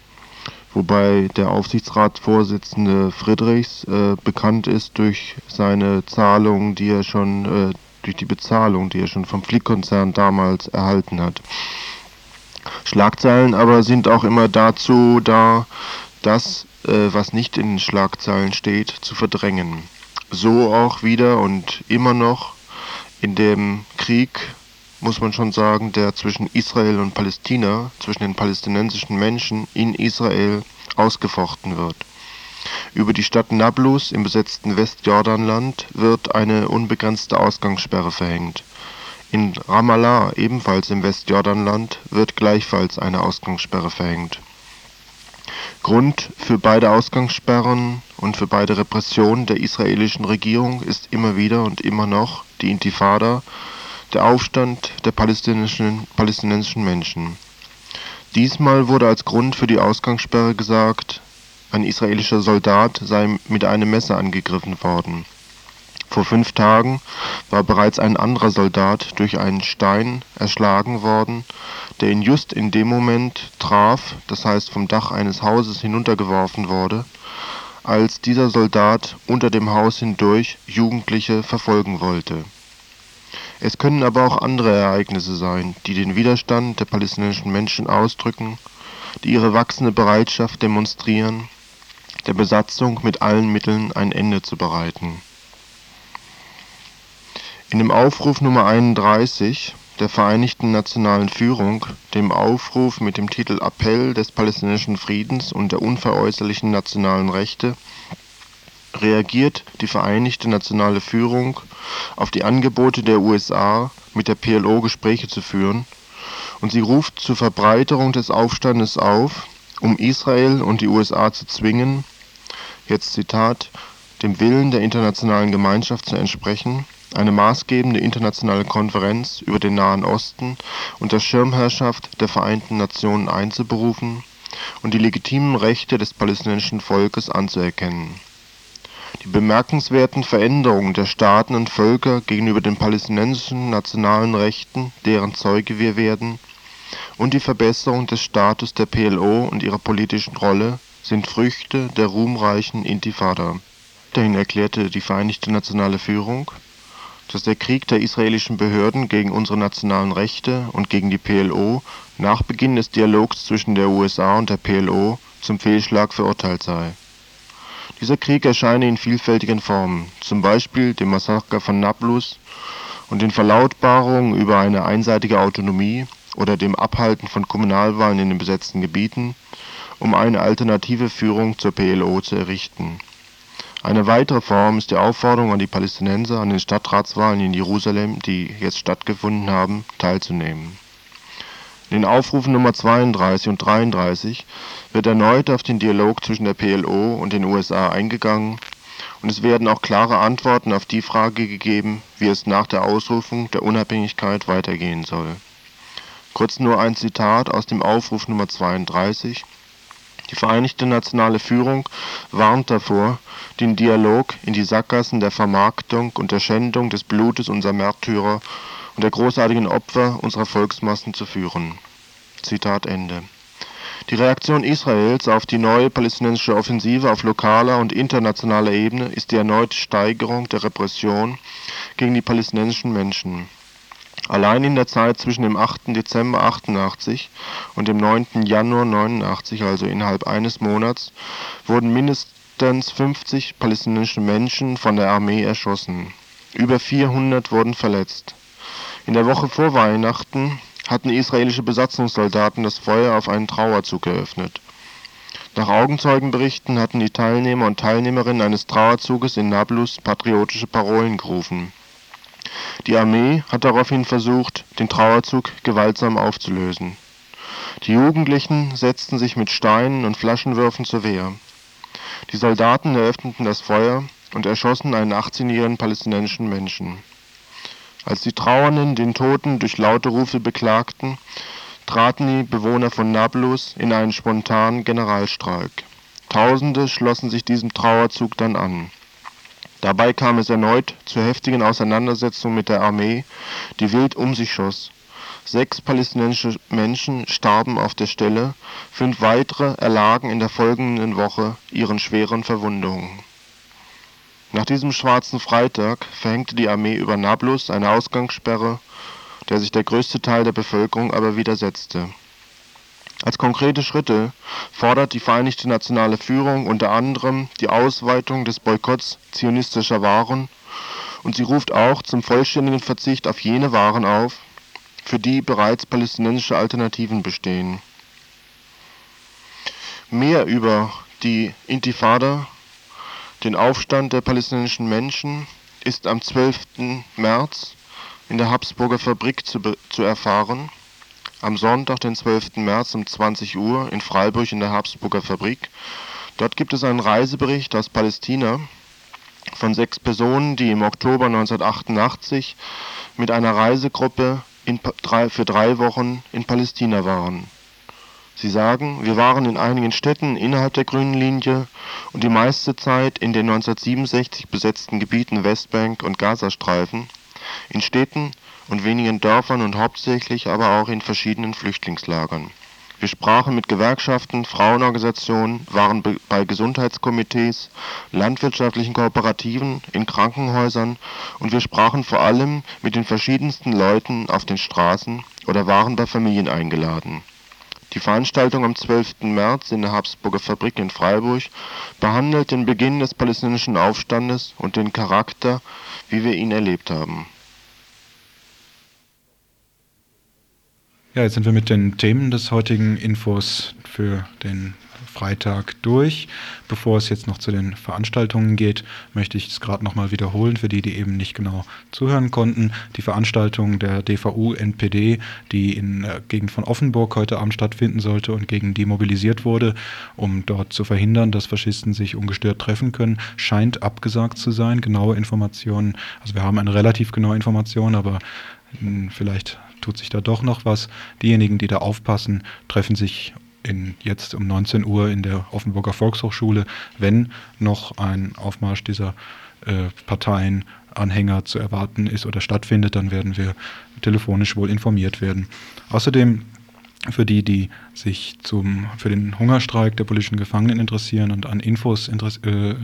wobei der Aufsichtsratsvorsitzende Friedrichs äh, bekannt ist durch seine Zahlung, die er schon äh, durch die Bezahlung, die er schon vom Flick-Konzern damals erhalten hat. Schlagzeilen aber sind auch immer dazu da, das, äh, was nicht in den Schlagzeilen steht, zu verdrängen. So auch wieder und immer noch in dem Krieg, muss man schon sagen, der zwischen Israel und Palästina, zwischen den palästinensischen Menschen in Israel ausgefochten wird. Über die Stadt Nablus im besetzten Westjordanland wird eine unbegrenzte Ausgangssperre verhängt. In Ramallah, ebenfalls im Westjordanland, wird gleichfalls eine Ausgangssperre verhängt. Grund für beide Ausgangssperren und für beide Repressionen der israelischen Regierung ist immer wieder und immer noch die Intifada, der Aufstand der palästinensischen, palästinensischen Menschen. Diesmal wurde als Grund für die Ausgangssperre gesagt, ein israelischer Soldat sei mit einem Messer angegriffen worden vor fünf Tagen war bereits ein anderer Soldat durch einen Stein erschlagen worden, der ihn just in dem Moment traf, das heißt vom Dach eines Hauses hinuntergeworfen wurde, als dieser Soldat unter dem Haus hindurch Jugendliche verfolgen wollte. Es können aber auch andere Ereignisse sein, die den Widerstand der palästinensischen Menschen ausdrücken, die ihre wachsende Bereitschaft demonstrieren, der Besatzung mit allen Mitteln ein Ende zu bereiten in dem Aufruf Nummer 31 der Vereinigten Nationalen Führung, dem Aufruf mit dem Titel Appell des palästinensischen Friedens und der unveräußerlichen nationalen Rechte, reagiert die Vereinigte Nationale Führung auf die Angebote der USA, mit der PLO Gespräche zu führen, und sie ruft zur Verbreiterung des Aufstandes auf, um Israel und die USA zu zwingen, jetzt Zitat, dem Willen der internationalen Gemeinschaft zu entsprechen eine maßgebende internationale Konferenz über den Nahen Osten unter Schirmherrschaft der Vereinten Nationen einzuberufen und die legitimen Rechte des palästinensischen Volkes anzuerkennen. Die bemerkenswerten Veränderungen der Staaten und Völker gegenüber den palästinensischen nationalen Rechten, deren Zeuge wir werden, und die Verbesserung des Status der PLO und ihrer politischen Rolle sind Früchte der ruhmreichen Intifada. Dahin erklärte die Vereinigte Nationale Führung dass der Krieg der israelischen Behörden gegen unsere nationalen Rechte und gegen die PLO nach Beginn des Dialogs zwischen der USA und der PLO zum Fehlschlag verurteilt sei. Dieser Krieg erscheine in vielfältigen Formen, zum Beispiel dem Massaker von Nablus und den Verlautbarungen über eine einseitige Autonomie oder dem Abhalten von Kommunalwahlen in den besetzten Gebieten um eine alternative Führung zur PLO zu errichten. Eine weitere Form ist die Aufforderung an die Palästinenser, an den Stadtratswahlen in Jerusalem, die jetzt stattgefunden haben, teilzunehmen. In den Aufrufen Nummer 32 und 33 wird erneut auf den Dialog zwischen der PLO und den USA eingegangen und es werden auch klare Antworten auf die Frage gegeben, wie es nach der Ausrufung der Unabhängigkeit weitergehen soll. Kurz nur ein Zitat aus dem Aufruf Nummer 32. Die Vereinigte Nationale Führung warnt davor, den Dialog in die Sackgassen der Vermarktung und der Schändung des Blutes unserer Märtyrer und der großartigen Opfer unserer Volksmassen zu führen. Zitat Ende. Die Reaktion Israels auf die neue palästinensische Offensive auf lokaler und internationaler Ebene ist die erneute Steigerung der Repression gegen die palästinensischen Menschen. Allein in der Zeit zwischen dem 8. Dezember 88 und dem 9. Januar 89, also innerhalb eines Monats, wurden mindestens 50 palästinensische Menschen von der Armee erschossen. Über 400 wurden verletzt. In der Woche vor Weihnachten hatten israelische Besatzungssoldaten das Feuer auf einen Trauerzug eröffnet. Nach Augenzeugenberichten hatten die Teilnehmer und Teilnehmerinnen eines Trauerzuges in Nablus patriotische Parolen gerufen die Armee hat daraufhin versucht, den Trauerzug gewaltsam aufzulösen. Die Jugendlichen setzten sich mit Steinen und Flaschenwürfen zur Wehr. Die Soldaten eröffneten das Feuer und erschossen einen 18-jährigen palästinensischen Menschen. Als die Trauernden den Toten durch laute Rufe beklagten, traten die Bewohner von Nablus in einen spontanen Generalstreik. Tausende schlossen sich diesem Trauerzug dann an Dabei kam es erneut zu heftigen Auseinandersetzungen mit der Armee, die wild um sich schoss. Sechs palästinensische Menschen starben auf der Stelle, fünf weitere erlagen in der folgenden Woche ihren schweren Verwundungen. Nach diesem Schwarzen Freitag verhängte die Armee über Nablus eine Ausgangssperre, der sich der größte Teil der Bevölkerung aber widersetzte als konkrete Schritte fordert die Vereinigte Nationale Führung unter anderem die Ausweitung des Boykotts zionistischer Waren und sie ruft auch zum vollständigen Verzicht auf jene Waren auf, für die bereits palästinensische Alternativen bestehen. Mehr über die Intifada, den Aufstand der palästinensischen Menschen, ist am 12. März in der Habsburger Fabrik zu, zu erfahren am Sonntag, den 12. März um 20 Uhr in Freiburg in der Habsburger Fabrik. Dort gibt es einen Reisebericht aus Palästina von sechs Personen, die im Oktober 1988 mit einer Reisegruppe in, drei, für drei Wochen in Palästina waren. Sie sagen, wir waren in einigen Städten innerhalb der grünen Linie und die meiste Zeit in den 1967 besetzten Gebieten Westbank und Gazastreifen, in Städten, und wenigen Dörfern und hauptsächlich aber auch in verschiedenen Flüchtlingslagern. Wir sprachen mit Gewerkschaften, Frauenorganisationen, waren bei Gesundheitskomitees, landwirtschaftlichen Kooperativen, in Krankenhäusern und wir sprachen vor allem mit den verschiedensten Leuten auf den Straßen oder waren bei Familien eingeladen. Die Veranstaltung am 12. März in der Habsburger Fabrik in Freiburg behandelt den Beginn des palästinensischen Aufstandes und den Charakter, wie wir ihn erlebt haben Ja, jetzt sind wir mit den Themen des heutigen Infos für den Freitag durch. Bevor es jetzt noch zu den Veranstaltungen geht, möchte ich es gerade nochmal wiederholen für die, die eben nicht genau zuhören konnten. Die Veranstaltung der DVU NPD, die in der Gegend von Offenburg heute Abend stattfinden sollte und gegen die mobilisiert wurde, um dort zu verhindern, dass Faschisten sich ungestört treffen können, scheint abgesagt zu sein. Genaue Informationen, also wir haben eine relativ genaue Information, aber hm, vielleicht tut sich da doch noch was. Diejenigen, die da aufpassen, treffen sich in, jetzt um 19 Uhr in der Offenburger Volkshochschule, wenn noch ein Aufmarsch dieser äh, Parteien Anhänger zu erwarten ist oder stattfindet, dann werden wir telefonisch wohl informiert werden. Außerdem für die, die sich zum, für den Hungerstreik der politischen Gefangenen interessieren und an Infos äh,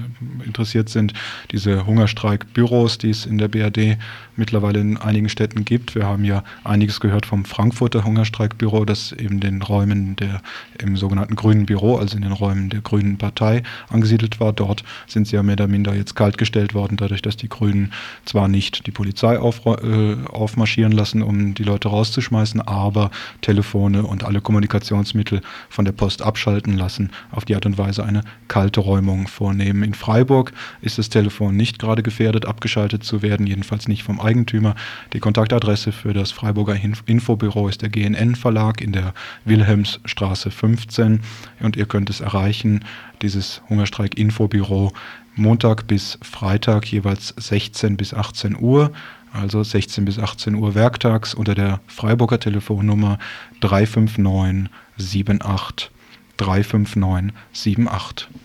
interessiert sind, diese Hungerstreikbüros, die es in der BRD mittlerweile in einigen Städten gibt. Wir haben ja einiges gehört vom Frankfurter Hungerstreikbüro, das eben den Räumen der im sogenannten Grünen Büro, also in den Räumen der Grünen Partei angesiedelt war. Dort sind sie ja mehr oder minder jetzt kaltgestellt worden, dadurch, dass die Grünen zwar nicht die Polizei auf, äh, aufmarschieren lassen, um die Leute rauszuschmeißen, aber Telefone und alle Kommunikationsmittel von der Post abschalten lassen, auf die Art und Weise eine kalte Räumung vornehmen. In Freiburg ist das Telefon nicht gerade gefährdet, abgeschaltet zu werden, jedenfalls nicht vom Eigentümer. Die Kontaktadresse für das Freiburger Infobüro ist der GNN Verlag in der Wilhelmsstraße 15 und ihr könnt es erreichen, dieses Hungerstreik Infobüro Montag bis Freitag jeweils 16 bis 18 Uhr, also 16 bis 18 Uhr werktags unter der Freiburger Telefonnummer 359 78 359 78.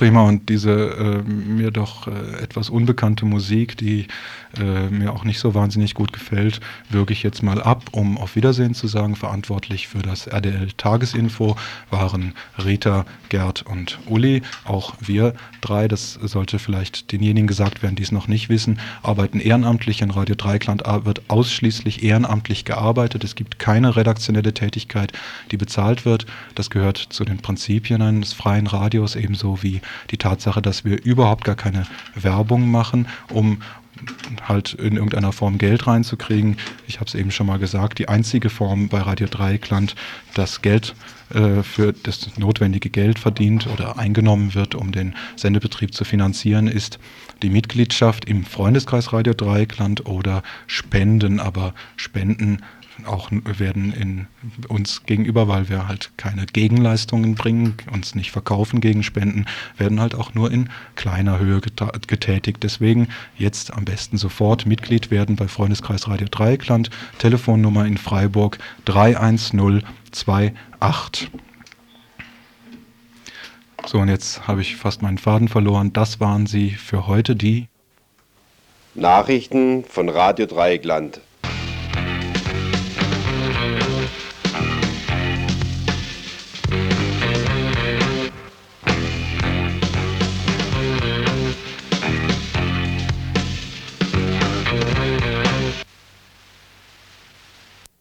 Prima und diese äh, mir doch äh, etwas unbekannte Musik, die äh, mir auch nicht so wahnsinnig gut gefällt, würge ich jetzt mal ab, um auf Wiedersehen zu sagen. Verantwortlich für das RDL Tagesinfo waren Rita, Gerd und Uli. Auch wir drei, das sollte vielleicht denjenigen gesagt werden, die es noch nicht wissen, arbeiten ehrenamtlich in Radio Dreikland, wird ausschließlich ehrenamtlich gearbeitet. Es gibt keine redaktionelle Tätigkeit, die bezahlt wird. Das gehört zu den Prinzipien eines freien Radios, ebenso wie die Tatsache, dass wir überhaupt gar keine Werbung machen, um halt in irgendeiner Form Geld reinzukriegen. Ich habe es eben schon mal gesagt, die einzige Form bei Radio Dreieckland, dass Geld äh, für das notwendige Geld verdient oder eingenommen wird, um den Sendebetrieb zu finanzieren, ist die Mitgliedschaft im Freundeskreis Radio Dreieckland oder Spenden, aber Spenden auch werden in uns gegenüber, weil wir halt keine Gegenleistungen bringen, uns nicht verkaufen gegen Spenden, werden halt auch nur in kleiner Höhe getätigt. Deswegen jetzt am besten sofort Mitglied werden bei Freundeskreis Radio Dreieckland. Telefonnummer in Freiburg 31028. So, und jetzt habe ich fast meinen Faden verloren. Das waren sie für heute, die Nachrichten von Radio Dreieckland.